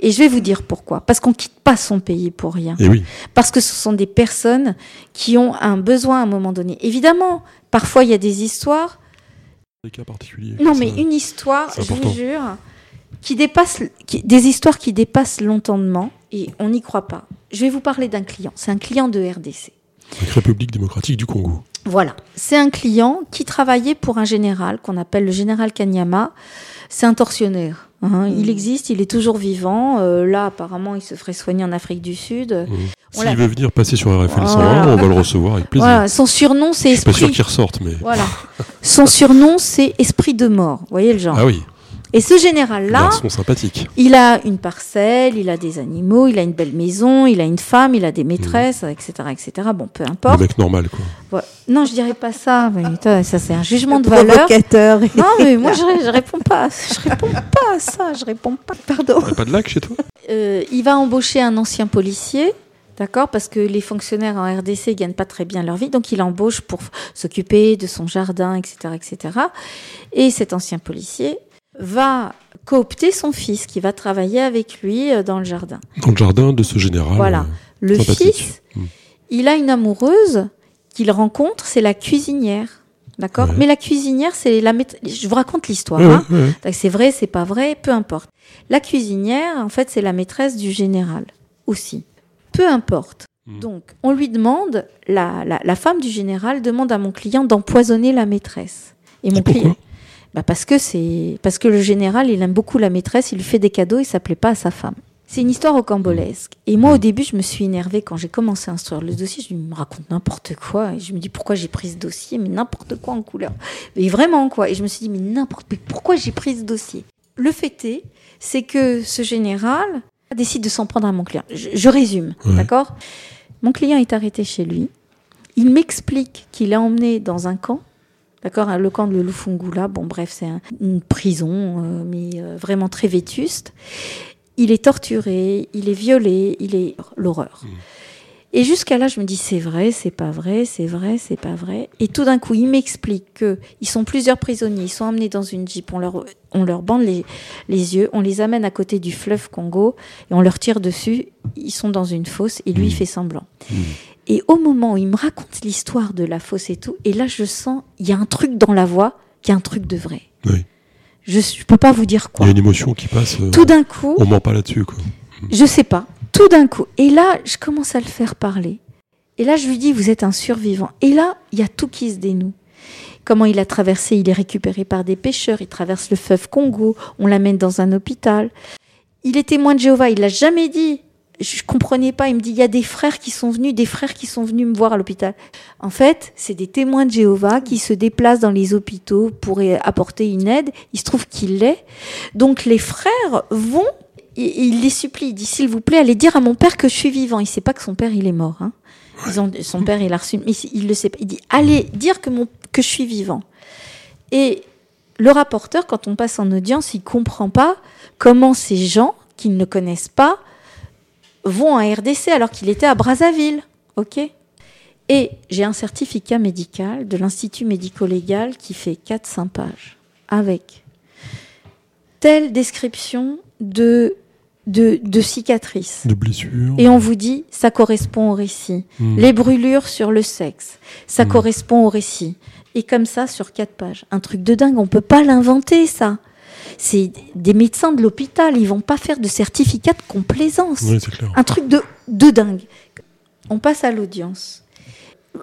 Et je vais vous dire pourquoi. Parce qu'on quitte pas son pays pour rien.
Et oui,
Parce que ce sont des personnes qui ont un besoin à un moment donné. Évidemment, parfois il y a des histoires.
des cas particuliers.
Non,
ça-
mais une histoire, je vous jure, qui dépasse, qui- des histoires qui dépassent l'entendement et on n'y croit pas. Je vais vous parler d'un client. C'est un client de RDC.
République démocratique du Congo.
Voilà. C'est un client qui travaillait pour un général qu'on appelle le général Kanyama. C'est un tortionnaire. hein. Il existe, il est toujours vivant. Euh, là, apparemment, il se ferait soigner en Afrique du Sud. L'a-
S'il veut venir passer sur RFL 101,
Voilà.
on va le recevoir avec plaisir.
Voilà. Son surnom, c'est
Je suis pas sûr
Esprit.
qu'il ressorte, mais.
Voilà. Son surnom, c'est Esprit de mort. Vous voyez le genre.
Ah oui,
Et ce général-là, il a une parcelle, il a des animaux, il a une belle maison, il a une femme, il a des maîtresses, etc., etc. Bon, peu
Le
importe.
mec normal, quoi.
Voilà. Non, je dirais pas ça. mais ça, c'est un jugement de valeur.
Provocateur.
Non, mais moi, je, je réponds pas. Je réponds pas à ça. Je réponds pas. Pardon.
T'as pas de lac chez toi?
Euh, il va embaucher un ancien policier. D'accord Parce que les fonctionnaires en RDC gagnent pas très bien leur vie. Donc, il embauche pour s'occuper de son jardin, etc., etc. Et cet ancien policier va coopter son fils qui va travailler avec lui euh, dans le jardin.
Dans le jardin de ce général.
Voilà.
euh,
Le fils,
Mm.
il a une amoureuse qu'il rencontre, c'est la cuisinière. D'accord
Ouais.
Mais la cuisinière, c'est la maît- Je vous raconte l'histoire.
ouais,
hein.
ouais,
C'est vrai, c'est pas vrai, peu importe. La cuisinière, en fait, c'est la maîtresse du général aussi. Peu importe.
Mm.
Donc, on lui demande, la, la, la femme du général demande à mon client d'empoisonner la maîtresse. Et mon
Et
client, bah parce que c'est parce que le général, il aime beaucoup la maîtresse, il lui fait des cadeaux, il s'appelait pas à sa femme. C'est une histoire rocambolesque. Et moi, au début, je me suis énervée quand j'ai commencé à instruire le dossier. Je me raconte n'importe quoi. Et je me dis pourquoi j'ai pris ce dossier, mais n'importe quoi en couleur. Mais vraiment, quoi. Et je me suis dit, mais n'importe mais pourquoi j'ai pris ce dossier? Le fait est, c'est que ce général décide de s'en prendre à mon client. Je, je résume, d'accord? Mon client est arrêté chez lui. Il m'explique qu'il est emmené dans un camp. D'accord, hein, le camp de Lufungula. Bon, bref, c'est un- une prison, euh, mais euh, vraiment très vétuste. Il est torturé, il est violé, il est l'horreur.
Mm.
Et jusqu'à là, je me dis c'est vrai, c'est pas vrai, c'est vrai, c'est pas vrai. Et tout d'un coup, il m'explique que ils sont plusieurs prisonniers, ils sont emmenés dans une jeep, on leur, on leur bande les, les yeux, on les amène à côté du fleuve Congo et on leur tire dessus. Ils sont dans une fosse et lui, il fait semblant.
Mm.
Et au moment où il me raconte l'histoire de la fosse et tout, et là, je sens, il y a un truc dans la voix, qui est un truc de vrai.
Oui.
Je, je peux pas vous dire
Il
quoi.
y a une émotion qui passe. euh,
Tout d'un coup,
on ment pas là-dessus, quoi.
je sais pas. Tout d'un coup. Et là, je commence à le faire parler. Et là, je lui dis, vous êtes un survivant. Et là, il y a tout qui se dénoue. Comment il a traversé, il est récupéré par des pêcheurs, il traverse le fleuve Congo, on l'amène dans un hôpital. Il est témoin de Jéhovah, il l'a jamais dit. Je comprenais pas, il me dit, il y a des frères qui sont venus, des frères qui sont venus me voir à l'hôpital. En fait, c'est des témoins de Jéhovah qui se déplacent dans les hôpitaux pour apporter une aide. Il se trouve qu'il l'est. Donc les frères vont il, il les supplie, il dit s'il vous plaît, allez dire à mon père que je suis vivant. Il sait pas que son père il est mort. Hein. Ils ont, son père il a reçu, mais il le sait pas. Il dit allez dire que mon que je suis vivant. Et le rapporteur, quand on passe en audience, il comprend pas comment ces gens qu'ils ne connaissent pas vont en RDC alors qu'il était à Brazzaville. Ok? Et j'ai un certificat médical de l'Institut médico-légal qui fait 4-5 pages avec telle description de, de, de cicatrices.
De blessures.
Et on vous dit, ça correspond au récit.
Mm.
Les brûlures sur le sexe, ça
Mm.
correspond au récit. Et comme ça, sur quatre pages. Un truc de dingue, on peut pas l'inventer, ça. C'est des médecins de l'hôpital, ils vont pas faire de certificat de complaisance.
Oui, c'est clair.
Un truc de, de dingue. On passe à l'audience.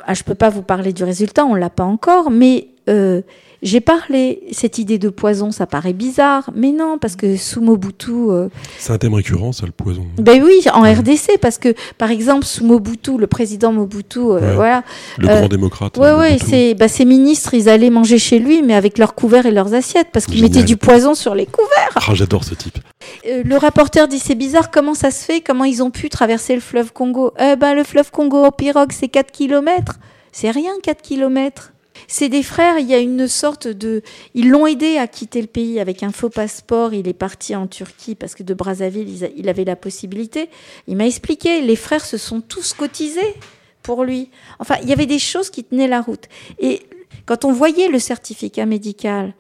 Ah, je peux pas vous parler du résultat, on l'a pas encore, mais euh, j'ai parlé. Cette idée de poison, ça paraît bizarre, mais non, parce que sous Mobutu, euh,
C'est un thème récurrent, ça, le poison.
ben oui, en RDC, parce que par exemple sous Mobutu, le président Mobutu, euh,
Ouais.
voilà,
Le
Euh,
grand démocrate.
ouais,
euh,
ouais, c'est, bah, ces ministres, ils allaient manger chez lui, mais avec leurs couverts et leurs assiettes, parce qu'ils mettaient du poison sur les couverts.
Ah, j'adore ce type.
Euh, le rapporteur dit c'est bizarre, comment ça se fait Comment ils ont pu traverser le fleuve Congo? Eh ben, le fleuve Congo en pirogue, c'est 4 kilomètres. C'est rien, 4 kilomètres. C'est des frères, il y a une sorte de... Ils l'ont aidé à quitter le pays avec un faux passeport. Il est parti en Turquie parce que de Brazzaville, il avait la possibilité. Il m'a expliqué, les frères se sont tous cotisés pour lui. Enfin, il y avait des choses qui tenaient la route. Et quand on voyait le certificat médical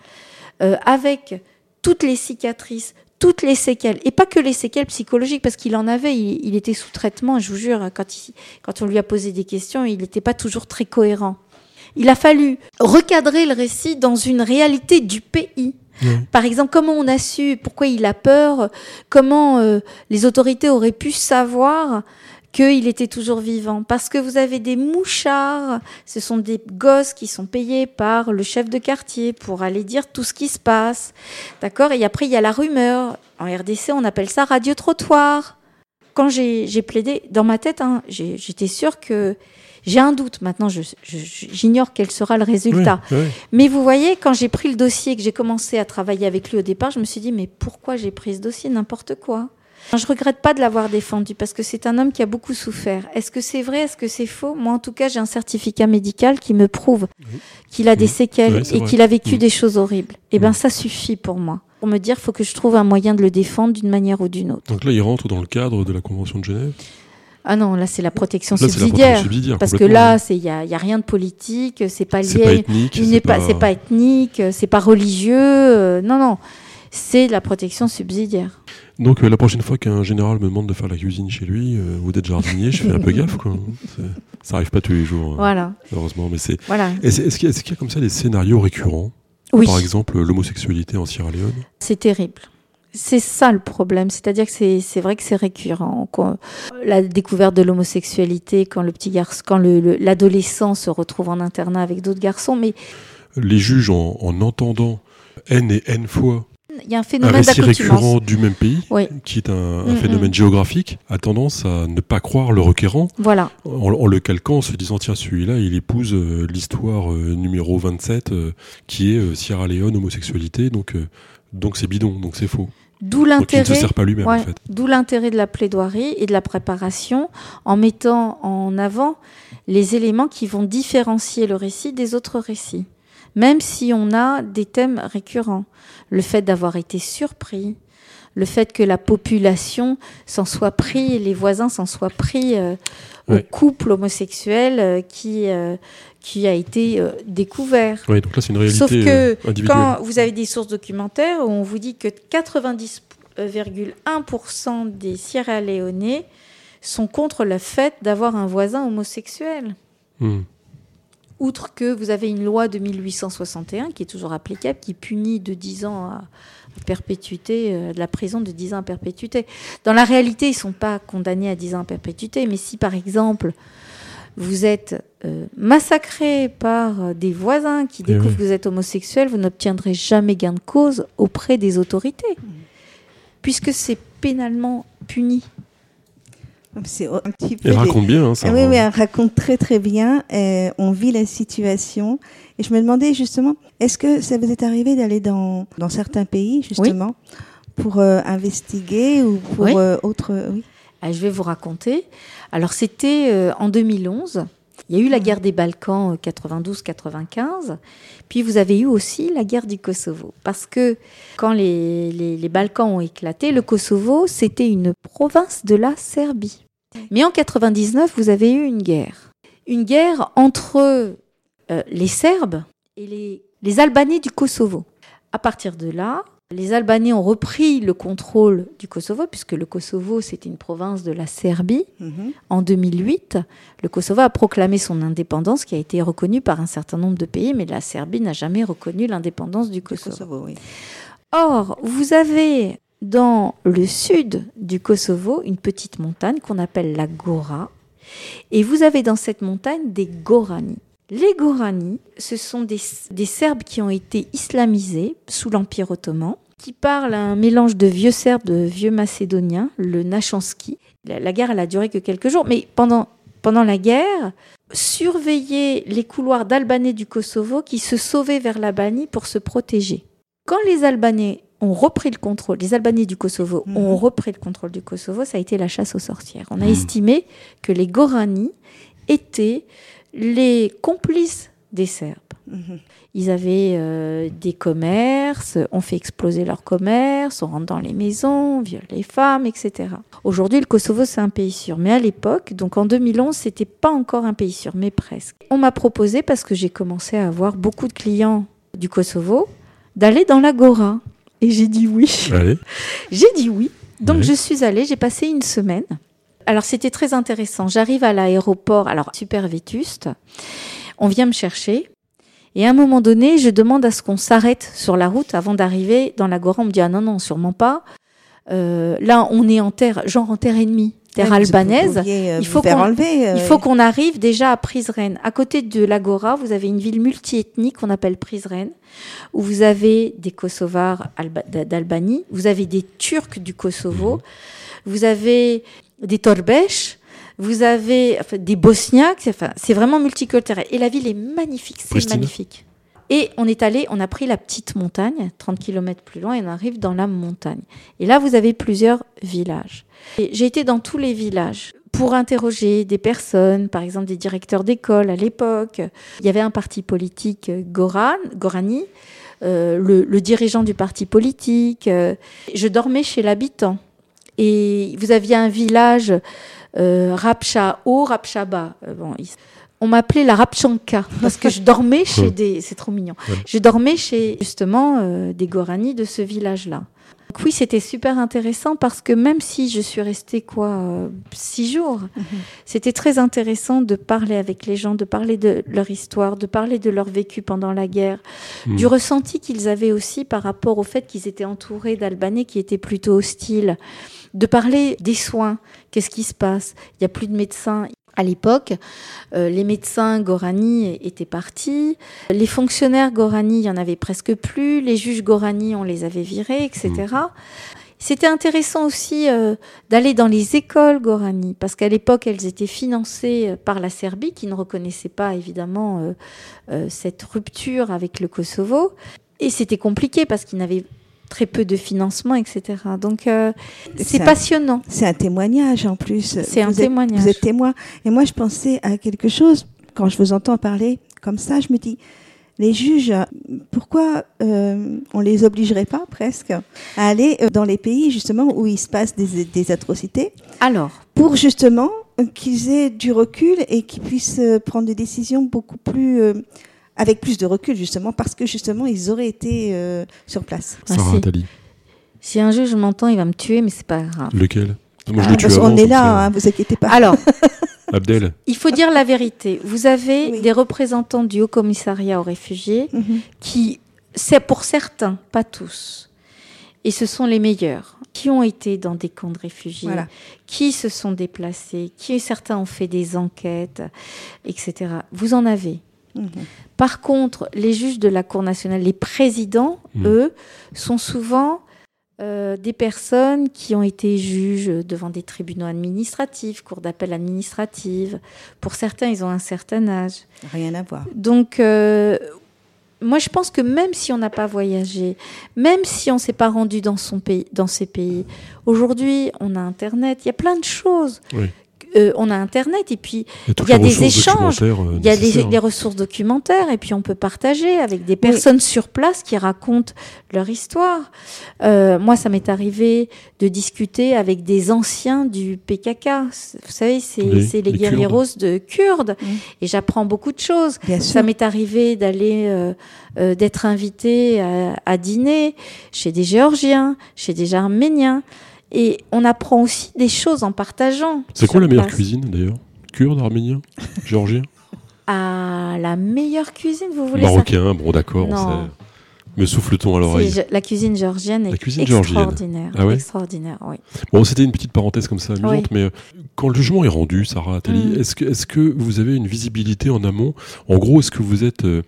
euh, avec toutes les cicatrices, toutes les séquelles, et pas que les séquelles psychologiques, parce qu'il en avait, il, était sous traitement, je vous jure, quand on lui a posé des questions, il n'était pas toujours très cohérent. Il a fallu recadrer le récit dans une réalité du pays. Par exemple, comment on a su, pourquoi il a peur, comment euh, les autorités auraient pu savoir qu'il était toujours vivant. Parce que vous avez des mouchards, ce sont des gosses qui sont payés par le chef de quartier pour aller dire tout ce qui se passe. D'accord? Et après, il y a la rumeur. En RDC, on appelle ça radio-trottoir. Quand j'ai plaidé, dans ma tête, hein, j'étais sûre que j'ai un doute. Maintenant, j'ignore quel sera le résultat. Mais vous voyez, quand j'ai pris le dossier, que j'ai commencé à travailler avec lui au départ, je me suis dit, mais pourquoi j'ai pris ce dossier? N'importe quoi. Je regrette pas de l'avoir défendu parce que c'est un homme qui a beaucoup souffert. Est-ce que c'est vrai? Est-ce que c'est faux? Moi, en tout cas, j'ai un certificat médical qui me prouve qu'il a des séquelles et qu'il a vécu des choses horribles. Et eh ben, ça suffit pour moi. Pour me dire, faut que je trouve un moyen de le défendre d'une manière ou d'une autre.
Donc là, il rentre dans le cadre de la Convention de Genève?
Ah non, là c'est la protection subsidiaire. parce que là, il n'y a, y a, rien de politique, c'est pas lié. C'est pas ethnique. C'est pas... pas... ethnique, c'est pas religieux. Euh, non, non. C'est la protection subsidiaire.
Donc euh, la prochaine fois qu'un général me demande de faire la cuisine chez lui euh, ou d'être jardinier, je fais un peu gaffe. Quoi. Ça arrive pas tous les jours, hein, voilà. heureusement. Mais c'est. Voilà. Est-ce qu'il y, y, a comme ça des scénarios récurrents? Oui. Par exemple, l'homosexualité en Sierra Leone?
C'est terrible. C'est ça le problème, c'est-à-dire que c'est vrai que c'est récurrent. la découverte de l'homosexualité, quand le petit garçon, quand l'adolescent se retrouve en internat avec d'autres garçons, mais
les juges en, en entendant n et n fois
il y a un phénomène un
récit récurrent du même pays, qui est un, mm, phénomène mm. géographique, a tendance à ne pas croire le requérant.
Voilà.
En, le calquant, en se disant tiens celui-là, il épouse euh, l'histoire euh, numéro 27, euh, qui est Sierra Leone homosexualité, donc donc c'est bidon, donc c'est faux.
D'où l'intérêt.
Ouais,
D'où l'intérêt de la plaidoirie et de la préparation en mettant en avant les éléments qui vont différencier le récit des autres récits. Même si on a des thèmes récurrents. Le fait d'avoir été surpris, le fait que la population s'en soit pris, les voisins s'en soient pris euh, au couple homosexuel euh, qui, euh, qui a été découvert.
Oui, donc là, c'est une réalité
Sauf que quand vous avez des sources documentaires où on vous dit que 90,1% des Sierra Leone sont contre le fait d'avoir un voisin homosexuel. Hmm. Outre que vous avez une loi de 1861 qui est toujours applicable, qui punit de 10 ans à perpétuité, de la prison de 10 ans à perpétuité. Dans la réalité, ils ne sont pas condamnés à 10 ans à perpétuité, mais si par exemple vous êtes euh, massacré par euh, des voisins qui eh découvrent que vous êtes homosexuel, vous n'obtiendrez jamais gain de cause auprès des autorités, puisque c'est pénalement puni.
C'est un
petit peu elle raconte bien, hein, ça.
Oui, oui, elle raconte très très bien. Euh, on vit la situation. Et je me demandais justement, est-ce que ça vous est arrivé d'aller dans, dans certains pays justement pour investiguer ou pour autre oui?
Ah, je vais vous raconter. Alors c'était euh, en 2011. Il y a eu la guerre des Balkans 92-95, euh, puis vous avez eu aussi la guerre du Kosovo. Parce que quand les, les, Balkans ont éclaté, le Kosovo, c'était une province de la Serbie. Mais en 99, vous avez eu une guerre. Une guerre entre euh, les Serbes et les, les Albanais du Kosovo. À partir de là, les Albanais ont repris le contrôle du Kosovo, puisque le Kosovo, c'était une province de la Serbie. Mhm. En 2008, le Kosovo a proclamé son indépendance, qui a été reconnue par un certain nombre de pays, mais la Serbie n'a jamais reconnu l'indépendance du Kosovo. Or, vous avez dans le sud du Kosovo une petite montagne qu'on appelle la Gora, et vous avez dans cette montagne des Gorani. Les Gorani, ce sont des, Serbes qui ont été islamisés sous l'Empire ottoman, qui parlent un mélange de vieux Serbes, de vieux Macédoniens, le Nachansky. La, guerre, elle a duré que quelques jours, mais pendant, pendant la guerre, surveillaient les couloirs d'Albanais du Kosovo qui se sauvaient vers l'Albanie pour se protéger. Quand les Albanais ont repris le contrôle, les Albanais du Kosovo mhm. ont repris le contrôle du Kosovo, ça a été la chasse aux sorcières. On a mhm. estimé que les Gorani étaient les complices des Serbes. Mhm. Ils avaient euh, des commerces, on fait exploser leurs commerces, on rentre dans les maisons, on viole les femmes, etc. Aujourd'hui, le Kosovo, c'est un pays sûr. Mais à l'époque, donc en 2011, c'était pas encore un pays sûr, mais presque. On m'a proposé, parce que j'ai commencé à avoir beaucoup de clients du Kosovo, d'aller dans l'Agora. Et j'ai dit oui. J'ai dit oui. Donc je suis allée, j'ai passé une semaine. Alors c'était très intéressant. J'arrive à l'aéroport, alors super vétuste. On vient me chercher. Et à un moment donné, je demande à ce qu'on s'arrête sur la route avant d'arriver dans l'Agora. On me dit ah non non sûrement pas. Euh, là on est en terre, genre en terre ennemie, terre
Ouais,
albanaise.
pouviez, euh,
Il
vous
faut
faire
qu'on-
enlever. euh,
Il faut qu'on arrive déjà à Prizren. À côté de l'Agora, vous avez une ville multiethnique qu'on appelle Prizren, où vous avez des Kosovars Alba- d'Albanie, vous avez des Turcs du Kosovo, vous avez des Torbesh, vous avez enfin, des Bosniaques. Enfin, c'est vraiment multiculturel. Et la ville est magnifique. C'est magnifique. Et on est allé, on a pris la petite montagne, 30 km plus loin, et on arrive dans la montagne. Et là, vous avez plusieurs villages. J'ai été dans tous les villages pour interroger des personnes, par exemple des directeurs d'école à l'époque. Il y avait un parti politique, euh, Goran, Gorani, euh, le, le dirigeant du parti politique. euh, je dormais chez l'habitant. Et vous aviez un village, euh, Rapcha haut, Rapcha bas. Euh, bon, on m'appelait la Rapchanka parce que je dormais chez des. C'est trop mignon.
Ouais.
Je dormais chez justement euh, des Gorani de ce village-là. Donc oui, c'était super intéressant parce que même si je suis restée quoi euh, six jours, c'était très intéressant de parler avec les gens, de parler de leur histoire, de parler de leur vécu pendant la guerre,
Mm.
du ressenti qu'ils avaient aussi par rapport au fait qu'ils étaient entourés d'Albanais qui étaient plutôt hostiles, de parler des soins, qu'est-ce qui se passe, il n'y a plus de médecins. À l'époque, euh, les médecins Gorani étaient partis, les fonctionnaires Gorani, il y en avait presque plus, les juges Gorani, on les avait virés, etc. C'était intéressant aussi euh, d'aller dans les écoles Gorani, parce qu'à l'époque, elles étaient financées euh, par la Serbie, qui ne reconnaissait pas évidemment euh, cette rupture avec le Kosovo. Et c'était compliqué parce qu'ils n'avaient très peu de financement, etc. Donc euh, c'est passionnant.
C'est un témoignage en plus.
C'est un
êtes-
témoignage.
Vous êtes témoin. Et moi, je pensais à quelque chose, quand je vous entends parler comme ça, je me dis, les juges, pourquoi euh, on les obligerait pas presque à aller euh, dans les pays justement où il se passe des, des atrocités
Alors,
pour justement qu'ils aient du recul et qu'ils puissent euh, prendre des décisions beaucoup plus euh, avec plus de recul justement parce que justement ils auraient été euh, sur place.
Ah,
Sarah
si.
Attali.
si un juge m'entend, il va me tuer, mais c'est pas grave.
Lequel Moi, je
Ah,
le tue
parce
avant,
qu'on est là,
ça.
hein, vous inquiétez pas.
Alors,
Abdel.
il faut dire la vérité. Vous avez
Oui.
des représentants du Haut Commissariat aux réfugiés
Mhm.
qui, c'est pour certains, pas tous, et ce sont les meilleurs, qui ont été dans des camps de réfugiés,
Voilà.
qui se sont déplacés, qui certains ont fait des enquêtes, etc. Vous en avez.
Mhm.
Par contre, les juges de la Cour nationale, les présidents,
Mhm.
eux, sont souvent euh, des personnes qui ont été juges devant des tribunaux administratifs, cours d'appel administratives. Pour certains, ils ont un certain âge.
Rien à voir.
Donc, euh, moi, je pense que même si on n'a pas voyagé, même si on s'est pas rendu dans son pays, dans ces pays, aujourd'hui, on a Internet. Il y a plein de choses.
Oui.
Euh, on a Internet et puis il y a des échanges,
euh,
il y a des, des ressources documentaires et puis on peut partager avec des personnes sur place qui racontent leur histoire. Euh, moi, ça m'est arrivé de discuter avec des anciens du PKK. Vous savez, c'est les
les
guerrieros de Kurdes et j'apprends beaucoup de choses.
Bien sûr.
Ça m'est arrivé d'aller, euh, euh, d'être invité à, à dîner chez des Géorgiens, chez des Arméniens. Et on apprend aussi des choses en partageant.
C'est quoi la meilleure
place.
cuisine d'ailleurs? Kurde, arménien, géorgien?
Ah, la meilleure cuisine, vous voulez ça?
Marocain, bon d'accord, on
Non.
sait. Me souffle-t-on à l'oreille?
La cuisine géorgienne est
La cuisine géorgienne.
extraordinaire.
Ah ouais?
extraordinaire, oui.
Bon, c'était une petite parenthèse comme ça amusante,
Oui.
mais euh, quand le jugement est rendu, Sarah Attali,
Mm.
est-ce que, est que vous avez une visibilité en amont? En gros, est-ce que vous êtes euh,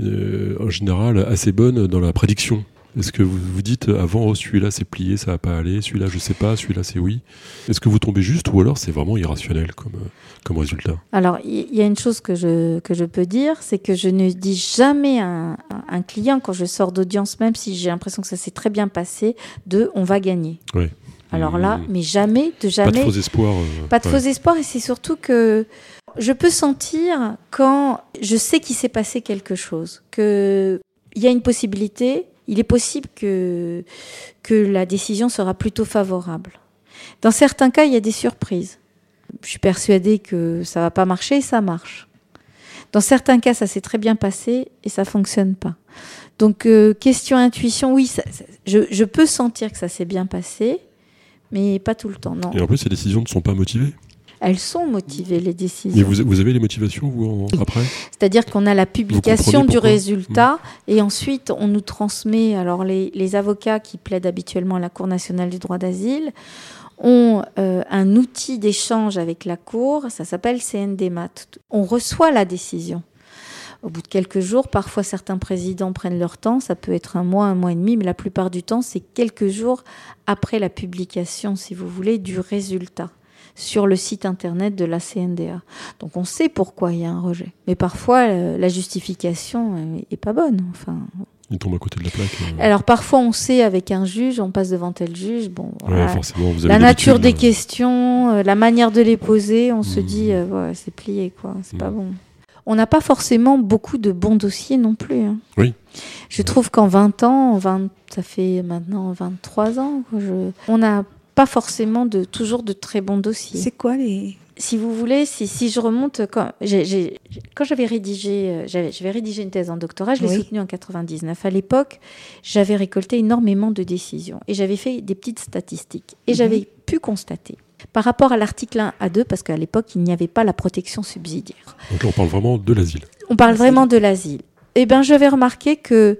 euh, en général assez bonne dans la prédiction? Est-ce que vous vous dites avant, oh, celui-là c'est plié, ça va pas aller, celui-là je sais pas, celui-là c'est oui Est-ce que vous tombez juste ou alors c'est vraiment irrationnel comme, euh, comme résultat?
Alors, il y, y a une chose que je, que je peux dire, c'est que je ne dis jamais à un, à un client, quand je sors d'audience, même si j'ai l'impression que ça s'est très bien passé, de on va gagner.
Oui.
Alors là,
Mm.
mais jamais, de
Pas
jamais.
de faux espoirs euh,
Pas de
ouais.
faux espoirs et c'est surtout que je peux sentir quand je sais qu'il s'est passé quelque chose, que il y a une possibilité, il est possible que que la décision sera plutôt favorable. Dans certains cas, il y a des surprises. Je suis persuadée que ça va pas marcher et ça marche. Dans certains cas, ça s'est très bien passé et ça fonctionne pas. Donc, euh, question intuition, oui, je, peux sentir que ça s'est bien passé, mais pas tout le temps.
Et en plus, ces décisions ne sont pas motivées.
Elles sont motivées, les
Mais
décisions.
vous, vous avez les motivations, vous, en- après
C'est-à-dire qu'on a la publication du résultat et ensuite on nous transmet, alors les, les avocats qui plaident habituellement à la Cour nationale du droit d'asile ont euh, un outil d'échange avec la Cour, ça s'appelle CNDMAT. On reçoit la décision. Au bout de quelques jours, parfois certains présidents prennent leur temps, ça peut être un mois, un mois et demi, mais la plupart du temps c'est quelques jours après la publication, si vous voulez, du résultat sur le site internet de la CNDA. Donc on sait pourquoi il y a un rejet. Mais parfois, euh, la justification euh, est pas bonne. Enfin,
Ils tombent à côté de la plaque. euh.
alors parfois on sait avec un juge, on passe devant tel juge. Bon, voilà.
vous avez
la nature des
là.
questions, euh, la manière de les poser, on se
Mhm.
dit, euh, ouais, c'est plié, quoi. C'est pas
Mhm.
bon. On n'a pas forcément beaucoup de bons dossiers non plus. hein.
Oui.
Je trouve qu'en 20 ans, en 20, ça fait maintenant 23 ans, quoi, je- on n'a pas forcément de, toujours de très bons dossiers
C'est quoi les.
si vous voulez, si, si je remonte, quand, j'ai- j'ai- quand j'avais rédigé, euh, j'avais, j'avais rédigé une thèse en doctorat, je l'ai
Oui.
soutenue en 99. À l'époque, j'avais récolté énormément de décisions et j'avais fait des petites statistiques. Et
Mhm.
j'avais pu constater, par rapport à l'article 1 à 2, parce qu'à l'époque, il n'y avait pas la protection subsidiaire.
Donc là, on parle vraiment de l'asile.
On parle vraiment de l'asile. Eh bien, j'avais remarqué que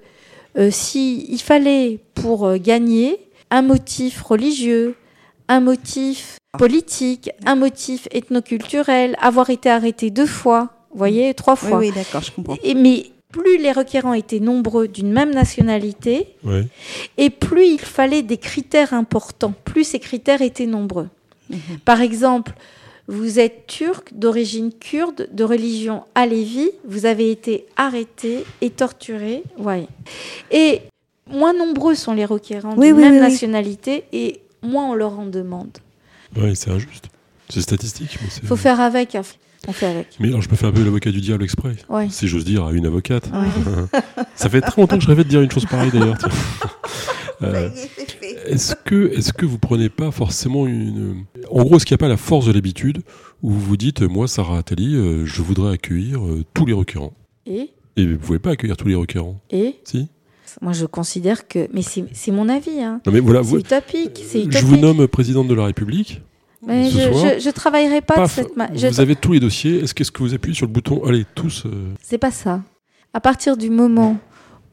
euh, si il fallait pour euh, gagner un motif religieux, un motif politique, un motif ethnoculturel, avoir été arrêté deux fois, vous voyez, trois fois.
oui, d'accord, je comprends.
Et, mais plus les requérants étaient nombreux d'une même nationalité, et plus il fallait des critères importants, plus ces critères étaient nombreux.
Mhm.
Par exemple, vous êtes turc, d'origine kurde, de religion alévi, vous avez été arrêté et torturé. Ouais. Et moins nombreux sont les requérants
Oui,
d'une
oui,
même
oui, oui.
nationalité et moins on leur en demande.
Ouais, c'est injuste. C'est statistique.
Il faut faire avec. hein. On fait avec.
mais alors, je peux faire un peu l'avocat du diable exprès,
Ouais.
si j'ose dire, à une avocate.
Ouais.
Ça fait très longtemps que je rêvais de dire une chose pareille d'ailleurs. Euh. Est-ce que, est que vous prenez pas forcément une. En gros, est-ce qu'il n'y a pas la force de l'habitude où vous vous dites, moi, Sarah Attali, euh, je voudrais accueillir euh, tous les requérants?
Et,
Et vous ne pouvez pas accueillir tous les requérants?
Et?
Si?
Moi je considère que. Mais c'est mon avis. Hein.
Non, mais voilà, vous-
utopique. C'est
je
utopique.
vous nomme présidente de la République.
Mais je,
soir.
je, je travaillerai pas de cette manière. Je-
vous avez tous les dossiers. Est-ce qu'est-ce que vous appuyez sur le bouton Allez, tous. euh,
C'est pas ça. À partir du moment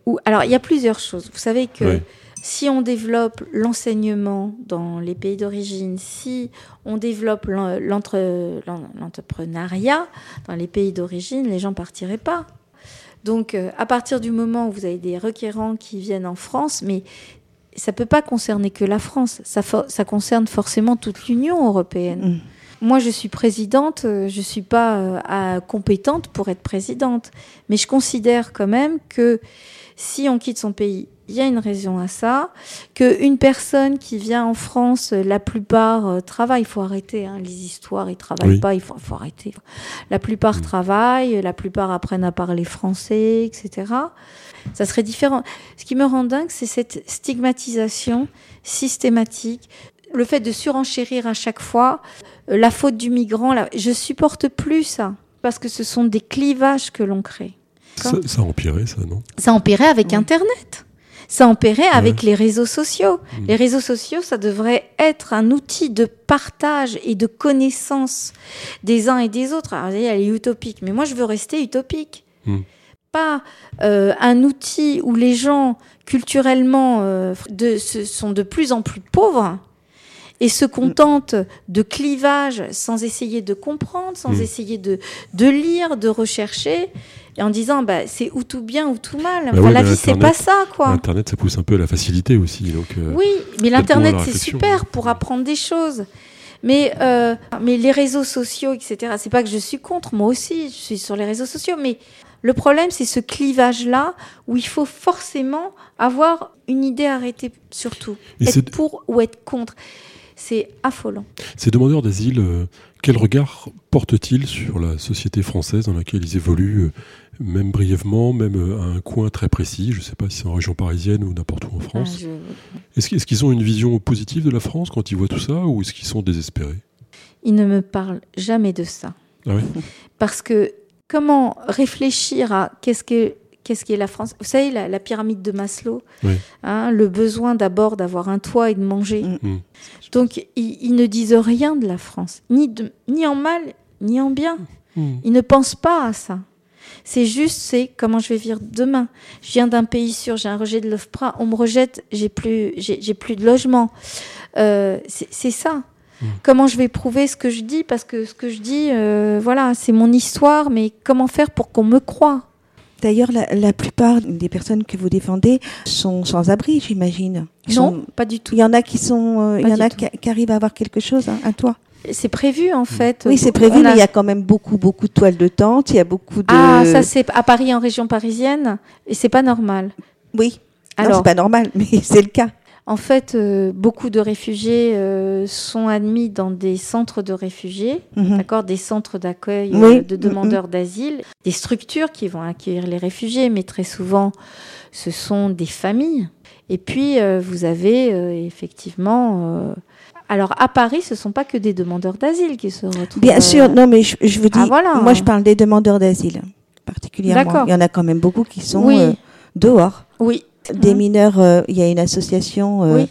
où. Alors, il y a plusieurs choses. Vous savez que
Ouais.
si on développe l'enseignement dans les pays d'origine, si on développe l'en- l'entre- l'en- l'entrepreneuriat dans les pays d'origine, les gens partiraient pas. Donc, euh, à partir du moment où vous avez des requérants qui viennent en France, mais ça peut pas concerner que la France, ça, concerne forcément toute l'Union européenne.
Mm.
Moi, je suis présidente, euh, je suis pas euh, à- compétente pour être présidente, mais je considère quand même que si on quitte son pays, il y a une raison à ça. Que une personne qui vient en France, la plupart euh, travaillent. Il faut arrêter hein, les histoires. Ils travaillent
Oui.
pas. Il faut, faut arrêter. La plupart travaillent. La plupart apprennent à parler français, etc. Ça serait différent. Ce qui me rend dingue, c'est cette stigmatisation systématique, le fait de surenchérir à chaque fois euh, la faute du migrant. Là, je supporte plus ça parce que ce sont des clivages que l'on crée.
Ça, ça a empiré, ça, non?
Ça empirait avec
Oui.
Internet. Ça empirait avec les réseaux sociaux.
Mm.
Les réseaux sociaux, ça devrait être un outil de partage et de connaissance des uns et des autres. Alors, vous voyez, elle est utopique, mais moi, je veux rester utopique.
Mm.
Pas euh, un outil où les gens, culturellement, euh, de, se- sont de plus en plus pauvres et se contentent de clivages sans essayer de comprendre, sans essayer de, de lire, de rechercher, et en disant bah, c'est ou tout bien ou tout mal.
Bah
Enfin, la vie, c'est pas ça, quoi.
Internet, ça pousse un peu à la facilité aussi. Donc, euh,
Oui, mais l'Internet, c'est super pour apprendre des choses. Mais, euh, mais les réseaux sociaux, etc., c'est pas que je suis contre, moi aussi, je suis sur les réseaux sociaux, mais le problème, c'est ce clivage-là où il faut forcément avoir une idée arrêtée, surtout.
Et
être pour ou être contre. C'est affolant.
Ces demandeurs d'asile, euh, quel regard portent-ils sur la société française dans laquelle ils évoluent, euh, même brièvement, même euh, à un coin très précis? Je ne sais pas si c'est en région parisienne ou n'importe où en France.
Ah, je-
Est-ce qu'ils ont une vision positive de la France quand ils voient tout ça ou est-ce qu'ils sont désespérés?
Il ne me parle jamais de ça.
Ah oui?
Parce que comment réfléchir à qu'est-ce que qu'est-ce qu'est la France? Vous savez, la, la pyramide de Maslow,
Oui.
hein, le besoin d'abord d'avoir un toit et de manger.
Mm.
Mm.
Donc, ils, ils ne disent rien de la France, ni, de- ni en mal, ni en bien.
Mm.
Ils ne pensent pas à ça. C'est juste, c'est comment je vais vivre demain. Je viens d'un pays sûr, j'ai un rejet de l'OFPRA, on me rejette, j'ai plus, j'ai j'ai plus de logement. Euh, c'est c'est ça.
Mm.
Comment je vais prouver ce que je dis? Parce que ce que je dis, euh, voilà, c'est mon histoire, mais comment faire pour qu'on me croie?
D'ailleurs, la, la plupart des personnes que vous défendez sont sans abri, j'imagine.
Non,
sont-
pas du tout.
Il y en a qui sont, euh, il
Pas
y en
du
a
tout.
qui, qui arrivent à avoir quelque chose, hein, un toit.
C'est prévu en fait.
Oui, c'est prévu,
a-
mais il y a quand même beaucoup, beaucoup de toiles de tente. Il y a beaucoup de.
Ah, ça c'est à Paris en région parisienne, et c'est pas normal.
Oui. Non,
Alors,
c'est pas normal, mais c'est le cas.
En fait, euh, beaucoup de réfugiés euh, sont admis dans des centres de réfugiés,
Mhm.
d'accord, des centres d'accueil euh, de demandeurs d'asile, des structures qui vont accueillir les réfugiés, mais très souvent, ce sont des familles. Et puis, vous avez effectivement. Alors, à Paris, ce ne sont pas que des demandeurs d'asile qui se retrouvent.
Bien sûr, non, mais je, je vous dis,
Ah, voilà.
moi, je parle des demandeurs d'asile, particulièrement. Il y en a quand même beaucoup qui sont
Oui.
euh, dehors.
Oui.
Des
Hein?
mineurs, euh, il y a une association euh,
Oui.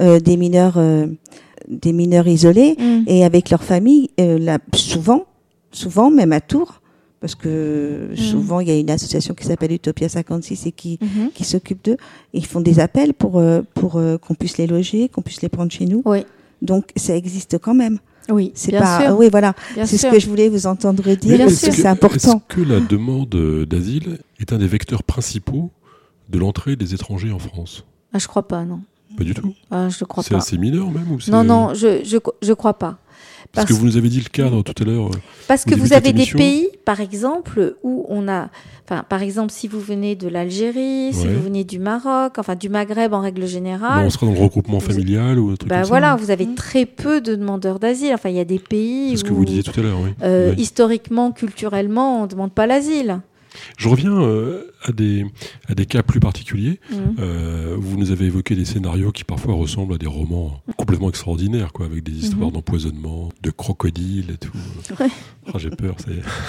euh, des mineurs, euh, des mineurs isolés
Mm.
et avec leur famille, euh, là, souvent, souvent même à Tours, parce que
Mm.
souvent il y a une association qui s'appelle Utopia 56 et qui
Mhm.
qui s'occupe d'eux. Ils font des appels pour pour euh, qu'on puisse les loger, qu'on puisse les prendre chez nous.
Oui.
Donc ça existe quand même.
Oui,
C'est
bien
pas,
sûr.
oui voilà,
bien
c'est ce que je voulais vous entendre dire. C'est important.
Est-ce que la demande d'asile est un des vecteurs principaux de l'entrée des étrangers en France
Ah, je crois pas, non.
Pas du tout.
Ah, je crois
C'est
pas.
assez mineur même ou c'est-
Non, non, je, je, je crois pas.
Parce, que vous nous avez dit le cadre tout à l'heure. euh,
Parce que vous avez des pays, par exemple, où on a, enfin, par exemple, si vous venez de l'Algérie, si vous venez du Maroc, enfin du Maghreb en règle générale,
on sera dans le regroupement
vous-
familial ou un truc
bah
comme ça.
voilà, vous avez
Mm.
très peu de demandeurs d'asile. Enfin, il y a des pays
C'est ce que vous disiez tout à l'heure, oui.
euh,
Ouais.
historiquement, culturellement, on ne demande pas l'asile.
Je reviens euh, à, des, à des cas plus particuliers.
Mm.
Euh, vous nous avez évoqué des scénarios qui parfois ressemblent à des romans complètement extraordinaires, quoi, avec des histoires
Mhm.
d'empoisonnement, de crocodiles et tout.
Ouais.
Ah, J'ai peur.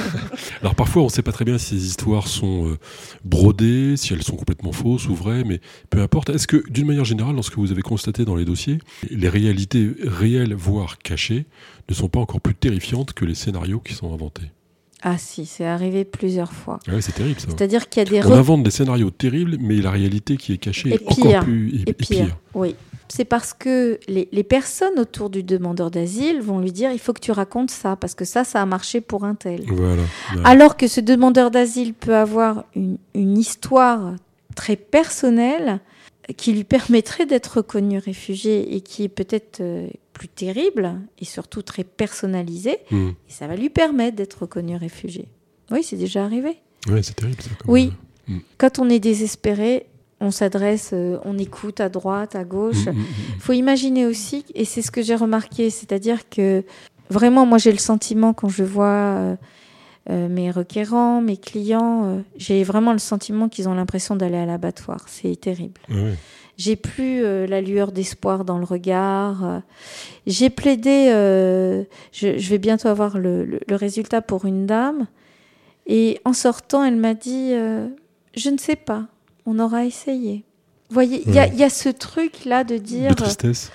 Alors parfois, on ne sait pas très bien si ces histoires sont euh, brodées, si elles sont complètement fausses ou vraies, mais peu importe. Est-ce que, d'une manière générale, dans ce que vous avez constaté dans les dossiers, les réalités réelles, voire cachées, ne sont pas encore plus terrifiantes que les scénarios qui sont inventés?
Ah si, c'est arrivé plusieurs fois.
Ah ouais, C'est terrible ça.
C'est-à-dire qu'il y a des
On
re-
invente des scénarios terribles, mais la réalité qui est cachée est
pire.
encore plus et-
Et
et
pire, oui. C'est parce que les, les personnes autour du demandeur d'asile vont lui dire il faut que tu racontes ça, parce que ça, ça a marché pour un tel.
Voilà. Ouais.
Alors que ce demandeur d'asile peut avoir une, une histoire très personnelle qui lui permettrait d'être reconnu réfugié et qui est peut-être euh, plus terrible et surtout très personnalisée,
Hmm.
et ça va lui permettre d'être reconnu réfugié. Oui, c'est déjà arrivé.
Ouais, c'est terrible ça. quand
Oui.
même.
Quand on est désespéré, on s'adresse, euh, on écoute à droite, à gauche.
Hmm, hmm, hmm.
Il faut imaginer aussi, et c'est ce que j'ai remarqué, c'est-à-dire que vraiment, moi j'ai le sentiment quand je vois euh, euh, mes requérants, mes clients, euh, j'ai vraiment le sentiment qu'ils ont l'impression d'aller à l'abattoir. C'est terrible.
Ouais.
J'ai plus euh, la lueur d'espoir dans le regard. J'ai plaidé, euh, je, je vais bientôt avoir le, le- le résultat pour une dame. Et en sortant, elle m'a dit, euh, je ne sais pas, on aura essayé. Vous voyez, il y, a-
Ouais.
il y a ce truc-là de dire
De tristesse.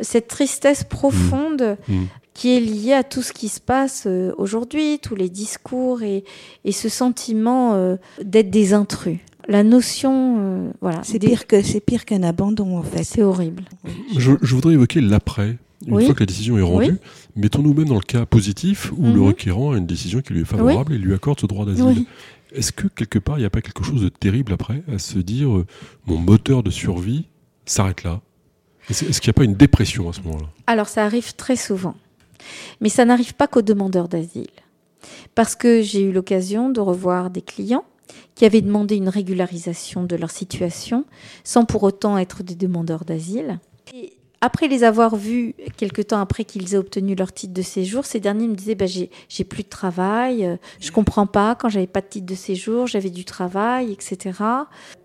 cette tristesse profonde
Hmm.
qui est liée à tout ce qui se passe aujourd'hui, tous les discours et, et ce sentiment d'être des intrus. La notion, euh, voilà,
C'est
des-
pire que c'est pire qu'un abandon en fait.
c'est horrible.
Je, je voudrais évoquer l'après. Une
Oui.
fois que la décision est rendue,
Oui.
mettons-nous même dans le cas positif où le
Mhm.
requérant a une décision qui lui est favorable et lui accorde ce droit d'asile.
Oui.
Est-ce que quelque part, il n'y a pas quelque chose de terrible après à se dire euh, mon moteur de survie s'arrête là? Est-ce est-ce qu'il n'y a pas une dépression à ce moment-là?
Alors ça arrive très souvent, mais ça n'arrive pas qu'aux demandeurs d'asile. Parce que j'ai eu l'occasion de revoir des clients qui avaient demandé une régularisation de leur situation sans pour autant être des demandeurs d'asile. Et après les avoir vus, quelque temps après qu'ils aient obtenu leur titre de séjour, ces derniers me disaient bah, j'ai, plus de travail, euh, je comprends pas, quand j'avais pas de titre de séjour, j'avais du travail, etc.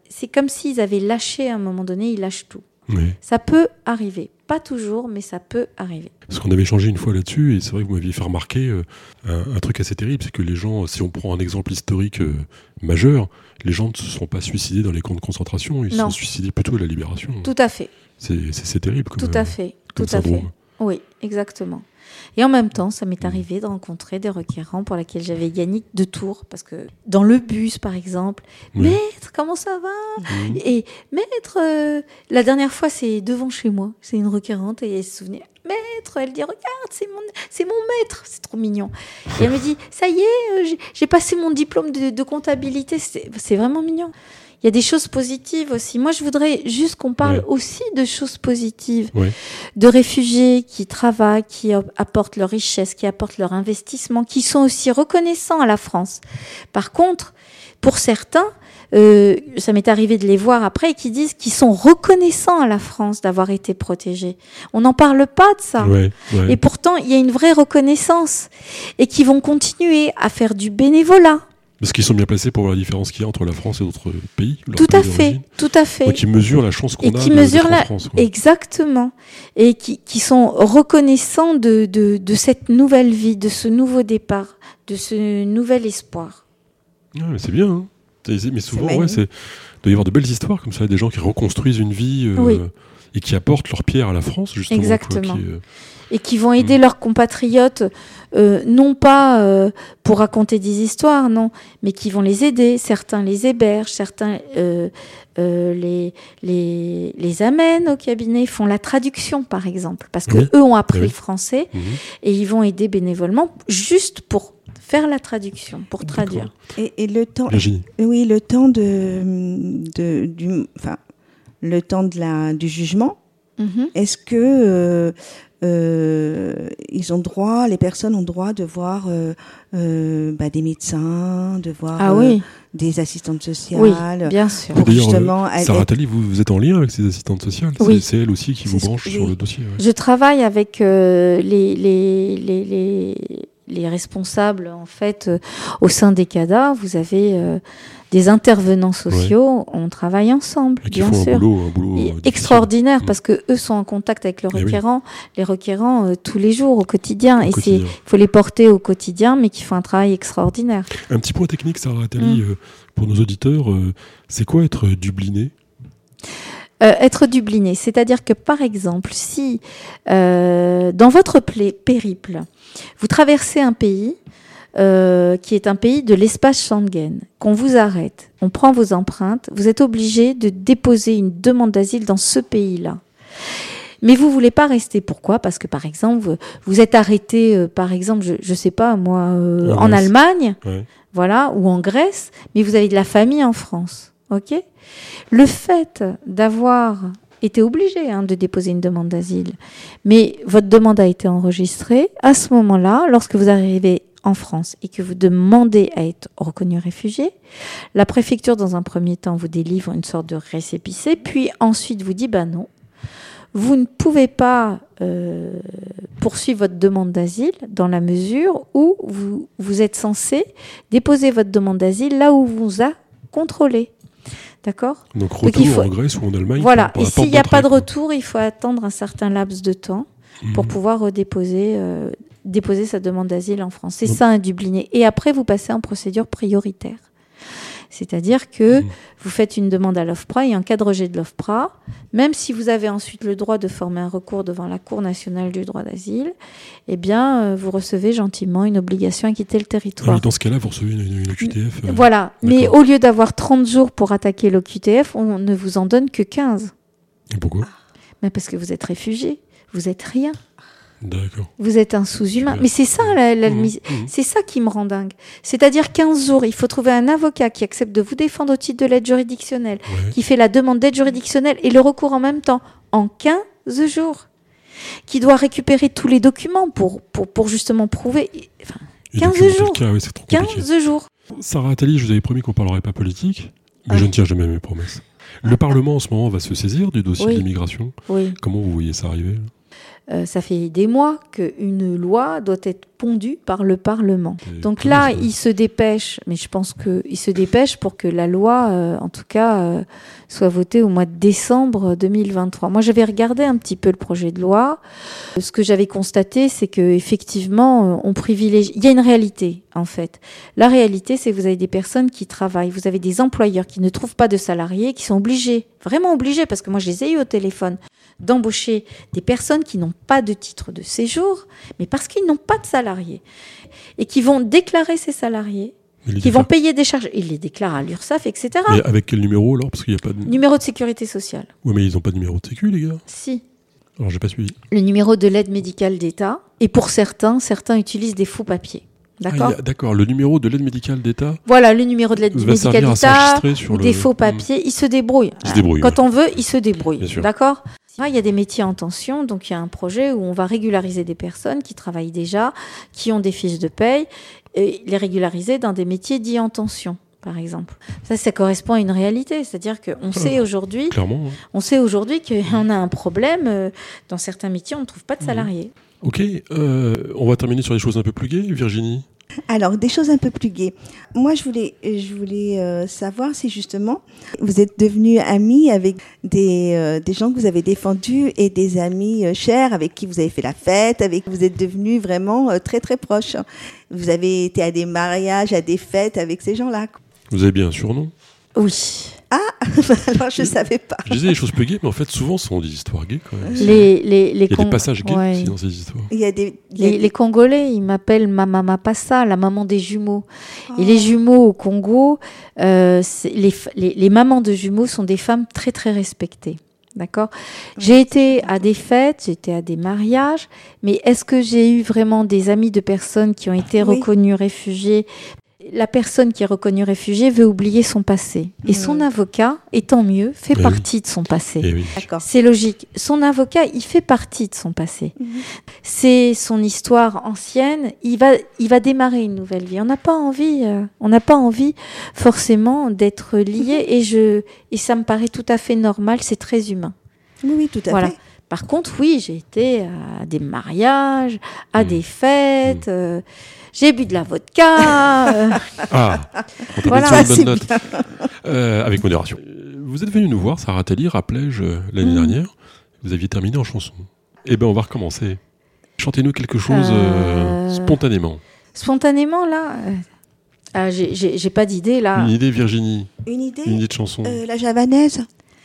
C'est comme s'ils avaient lâché à un moment donné, ils lâchent tout.
Oui.
Ça peut arriver. Pas toujours, mais ça peut arriver.
Parce qu'on avait échangé une fois là-dessus, et c'est vrai que vous m'aviez fait remarquer euh, un, un truc assez terrible, c'est que les gens, si on prend un exemple historique euh, majeur, les gens ne se sont pas suicidés dans les camps de concentration, ils se sont suicidés plutôt à la libération.
Tout à fait,
C'est terrible comme,
tout
euh,
à fait,
comme
tout à fait. Oui, exactement. Et en même temps, ça m'est arrivé de rencontrer des requérants pour lesquels j'avais Yannick de Tours, parce que dans le bus, par exemple,
Oui.
maître, comment ça va
Mhm.
Et maître, euh, la dernière fois, c'est devant chez moi, c'est une requérante et elle se souvenait. Maître, elle dit regarde, c'est mon, c'est mon maître, c'est trop mignon. Et elle me dit ça y est, euh, j'ai- passé mon diplôme de, de comptabilité, c'est vraiment mignon. Il y a des choses positives aussi. Moi, je voudrais juste qu'on parle
Ouais.
aussi de choses positives,
Ouais.
de réfugiés qui travaillent, qui ap- apportent leur richesse, qui apportent leur investissement, qui sont aussi reconnaissants à la France. Par contre, pour certains, euh, ça m'est arrivé de les voir après, et qui disent qu'ils sont reconnaissants à la France d'avoir été protégés. On n'en parle pas de ça.
Ouais, ouais.
Et pourtant, il y a une vraie reconnaissance et qui vont continuer à faire du bénévolat.
Parce qu'ils sont bien placés pour voir la différence qu'il y a entre la France et d'autres pays. leur
Tout à fait, tout à fait.
Qui mesurent la chance qu'on
Et
a
qui
de-
mesurent la-
France. quoi.
Exactement. Et qui, qui sont reconnaissants de, de, de cette nouvelle vie, de ce nouveau départ, de ce nouvel espoir.
Ouais, mais c'est bien. hein. Mais souvent, ouais, c'est il doit y avoir de belles histoires comme ça, des gens qui reconstruisent une vie euh,
Oui.
Et qui apportent leur pierre à la France, justement. quoi,
Exactement.
qui, euh,
Et qui vont aider
Mm.
leurs compatriotes, euh, non pas euh, pour raconter des histoires, non, mais qui vont les aider. Certains les hébergent, certains euh, euh, les, les, les amènent au cabinet, font la traduction, par exemple, parce que
Oui.
eux ont appris
Oui.
le français
mhm.
et ils vont aider bénévolement juste pour faire la traduction, pour traduire.
Et, et le temps,
Virginie.
oui, le temps de, de du, enfin, le temps de la, du jugement.
Mhm.
Est-ce que euh, euh, ils ont droit, les personnes ont droit de voir euh, euh, bah, des médecins, de voir
Ah
euh,
oui,
des assistantes sociales.
oui, bien sûr.
pour justement
euh, Sarah Tali, vous, vous êtes en lien avec ces assistantes sociales C'est-
Oui.
C'est elle aussi qui vous branche
oui.
sur le dossier. ouais.
Je travaille avec euh, les, les, les, les, les responsables en fait euh, au sein des CADA. Vous avez euh, des intervenants sociaux. On travaille ensemble, bien
font
sûr.
un boulot, un boulot
Et
euh,
extraordinaire
Mm.
parce que eux sont en contact avec le
Eh oui.
requérant, les requérants euh, tous les jours au quotidien
Au
et c'est faut les porter au quotidien mais qui font un travail extraordinaire.
Un petit point technique, Sarah Tali,
Mm.
euh, pour nos auditeurs, euh, c'est quoi être dubliné?
Être dubliné, c'est-à-dire que par exemple, si dans votre périple, vous traversez un pays euh, qui est un pays de l'espace Schengen, qu'on vous arrête, on prend vos empreintes, vous êtes obligé de déposer une demande d'asile dans ce pays-là. Mais vous voulez pas rester. Pourquoi? Parce que par exemple, vous, êtes arrêté, euh, par exemple, je, je sais pas moi, euh,
En.
Allemagne, voilà, ou en Grèce, mais vous avez de la famille en France, ok? Le fait d'avoir été obligé hein, de déposer une demande d'asile, mais votre demande a été enregistrée, à ce moment-là, lorsque vous arrivez en France et que vous demandez à être reconnu réfugié, la préfecture, dans un premier temps, vous délivre une sorte de récépissé, puis ensuite vous dit, bah non, vous ne pouvez pas euh, poursuivre votre demande d'asile dans la mesure où vous, vous êtes censé déposer votre demande d'asile là où on vous a contrôlé. D'accord?
Donc
il
retour
faut-
en Grèce ou en Allemagne.
Voilà. Et s'il n'y a pas de retour, il faut attendre un certain laps de temps pour
Mhm.
pouvoir redéposer euh, déposer sa demande d'asile en France. C'est
Donc-
ça un dubliné. Et après, vous passez en procédure prioritaire. C'est-à-dire que
Mhm.
vous faites une demande à l'OFPRA et en cas de rejet de l'OFPRA, même si vous avez ensuite le droit de former un recours devant la Cour nationale du droit d'asile, eh bien, euh, vous recevez gentiment une obligation à quitter le
Ah
territoire.
oui, dans ce cas-là, vous recevez une, une OQTF. euh,
Voilà. Mais au lieu d'avoir 30 jours pour attaquer l'OQTF, on ne vous en donne que 15.
et pourquoi?
Mais parce que vous êtes réfugié. Vous êtes rien.
D'accord.
Vous êtes un sous-humain. Mais c'est ça, la, la-
Mhm, mhm.
c'est ça qui me rend dingue. C'est-à-dire 15 jours, il faut trouver un avocat qui accepte de vous défendre au titre de l'aide juridictionnelle,
Ouais.
qui fait la demande d'aide juridictionnelle et le recours en même temps, en 15 jours, qui doit récupérer tous les documents pour, pour, pour justement prouver. Enfin,
Et
15
documenter le
jours.
cas, oui, c'est trop compliqué.
15 jours.
Sarah Attali, je vous avais promis qu'on parlerait pas politique, mais je ne tiens jamais mes promesses. Le Parlement en ce moment va se saisir du dossier
Oui.
de l'immigration.
Oui.
Comment vous voyez ça arriver?
Euh, ça fait des mois qu'une loi doit être pondue par le Parlement. Donc là, il se dépêche, mais je pense qu'il se dépêche pour que la loi, euh, en tout cas, euh, soit votée au mois de décembre 2023. Moi, j'avais regardé un petit peu le projet de loi. Ce que j'avais constaté, c'est que effectivement, euh, on privilégie. Il y a une réalité, en fait. La réalité, c'est que vous avez des personnes qui travaillent, vous avez des employeurs qui ne trouvent pas de salariés, qui sont obligés, vraiment obligés, parce que moi, je les ai eu au téléphone, d'embaucher des personnes qui n'ont pas de titre de séjour, mais parce qu'ils n'ont pas de salariés, et qui vont déclarer ces salariés, qui vont payer des charges. Ils les déclarent à l'URSSAF, etc.
Mais avec quel numéro alors? Parce qu'il n'y a pas de.
Numéro de sécurité sociale.
Ouais, mais ils n'ont pas de numéro de sécu, les gars.
Si.
Alors, j'ai pas suivi.
Le numéro de l'aide médicale d'État. Et pour certains, certains utilisent des faux papiers.
Ah,
D'accord
y D'accord, le numéro de l'aide médicale d'État
Voilà, le numéro de l'aide médicale d'État. ou
le.
des faux papiers, ils se débrouillent.
Ils se débrouillent,
Quand on veut, ils se débrouillent. D'accord? Il y a des métiers en tension, donc il y a un projet où on va régulariser des personnes qui travaillent déjà, qui ont des fiches de paye, et les régulariser dans des métiers dits en tension, par exemple. Ça, ça correspond à une réalité, c'est-à-dire qu'on sait aujourd'hui,
Clairement. hein.
on sait aujourd'hui qu'on a un problème euh, dans certains métiers, on ne trouve pas de
Mhm.
salariés.
Ok, euh, on va terminer sur des choses un peu plus gaies, Virginie.
Alors, des choses un peu plus gaies. Moi, je voulais, je voulais euh, savoir si justement vous êtes devenu ami avec des, euh, des gens que vous avez défendus et des amis euh, chers avec qui vous avez fait la fête, avec qui vous êtes devenus vraiment euh, très très proches. Vous avez été à des mariages, à des fêtes avec ces gens-là.
Vous avez bien un surnom
Oui.
Alors, je savais pas.
Je disais des choses plus gaies, mais en fait, souvent, ce sont des histoires gays quand même.
Les, les, les
Il y a
Cong-
des passages gays
Ouais.
aussi dans ces histoires.
Il y a des, il y a
Les,
des-
les Congolais, ils m'appellent Mama Mapassa, la maman des jumeaux.
Oh.
Et les jumeaux au Congo, euh, les, f- les, les mamans de jumeaux sont des femmes très très respectées. D'accord? J'ai été à des fêtes, j'ai été à des mariages, mais est-ce que j'ai eu vraiment des amis de personnes qui ont été
Oui.
reconnues réfugiées La personne qui est reconnue réfugiée veut oublier son passé. Et son avocat, et tant mieux, fait
oui.
partie de son passé.
Eh oui.
C'est logique. Son avocat, il fait partie de son passé.
Mhm.
C'est son histoire ancienne. Il va, il va démarrer une nouvelle vie. On n'a pas envie, euh, on n'a pas envie forcément d'être lié. Et je, et ça me paraît tout à fait normal. C'est très humain.
Oui, oui, tout à
Voilà.
fait.
Par contre, oui, j'ai été à des mariages, à
Mhm.
des fêtes. euh, j'ai bu de la vodka. euh,
Ah, on
Voilà.
termine
Ça,
sur une bonne
c'est
note. Euh, avec modération. Vous êtes venu nous voir, Sarah Tali, rappelais-je, l'année
Mm.
dernière. Vous aviez terminé en chanson. Eh ben, on va recommencer. Chantez-nous quelque chose euh,
Euh,
spontanément.
spontanément là. euh, ah, j'ai- pas d'idée là.
Une idée, Virginie.
Une idée
Une idée de chanson.
Euh, La javanaise,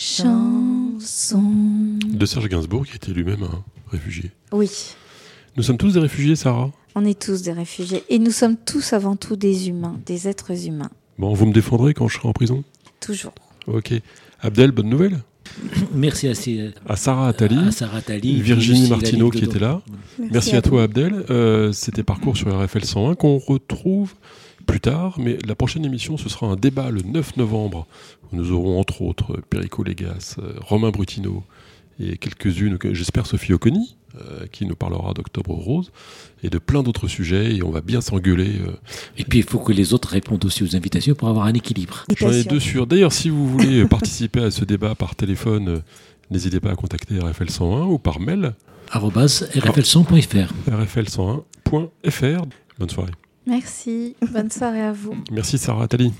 chanson.
De Serge Gainsbourg, qui était lui-même un réfugié.
Oui.
Nous sommes tous des réfugiés, Sarah
On est tous des réfugiés et nous sommes tous avant tout des humains, des êtres humains,
Bon, vous me défendrez quand je serai en prison?
Toujours.
Ok. Abdel, bonne nouvelle
Merci à, ces-
À Sarah Attali,
à Sarah Tali.
Virginie Martineau qui était là. Merci à toi, Abdel. Euh, C'était Parcours sur RFL 101 qu'on retrouve plus tard, mais la prochaine émission, ce sera un débat le 9 novembre où nous aurons entre autres Perico Légas, euh, Romain Brutino et quelques-unes, que j'espère Sophie Oconi, euh, qui nous parlera d'Octobre Rose et de plein d'autres sujets et on va bien s'engueuler. euh.
Et puis il faut que les autres répondent aussi aux invitations pour avoir un équilibre.
J'en ai deux sur. D'ailleurs, si vous voulez participer à ce débat par téléphone, euh, n'hésitez pas à contacter RFL 101 ou par mail
arobase rfl100.fr.
rfl101.fr. Bonne soirée.
Merci. Bonne soirée à vous.
Merci Sarah Attali.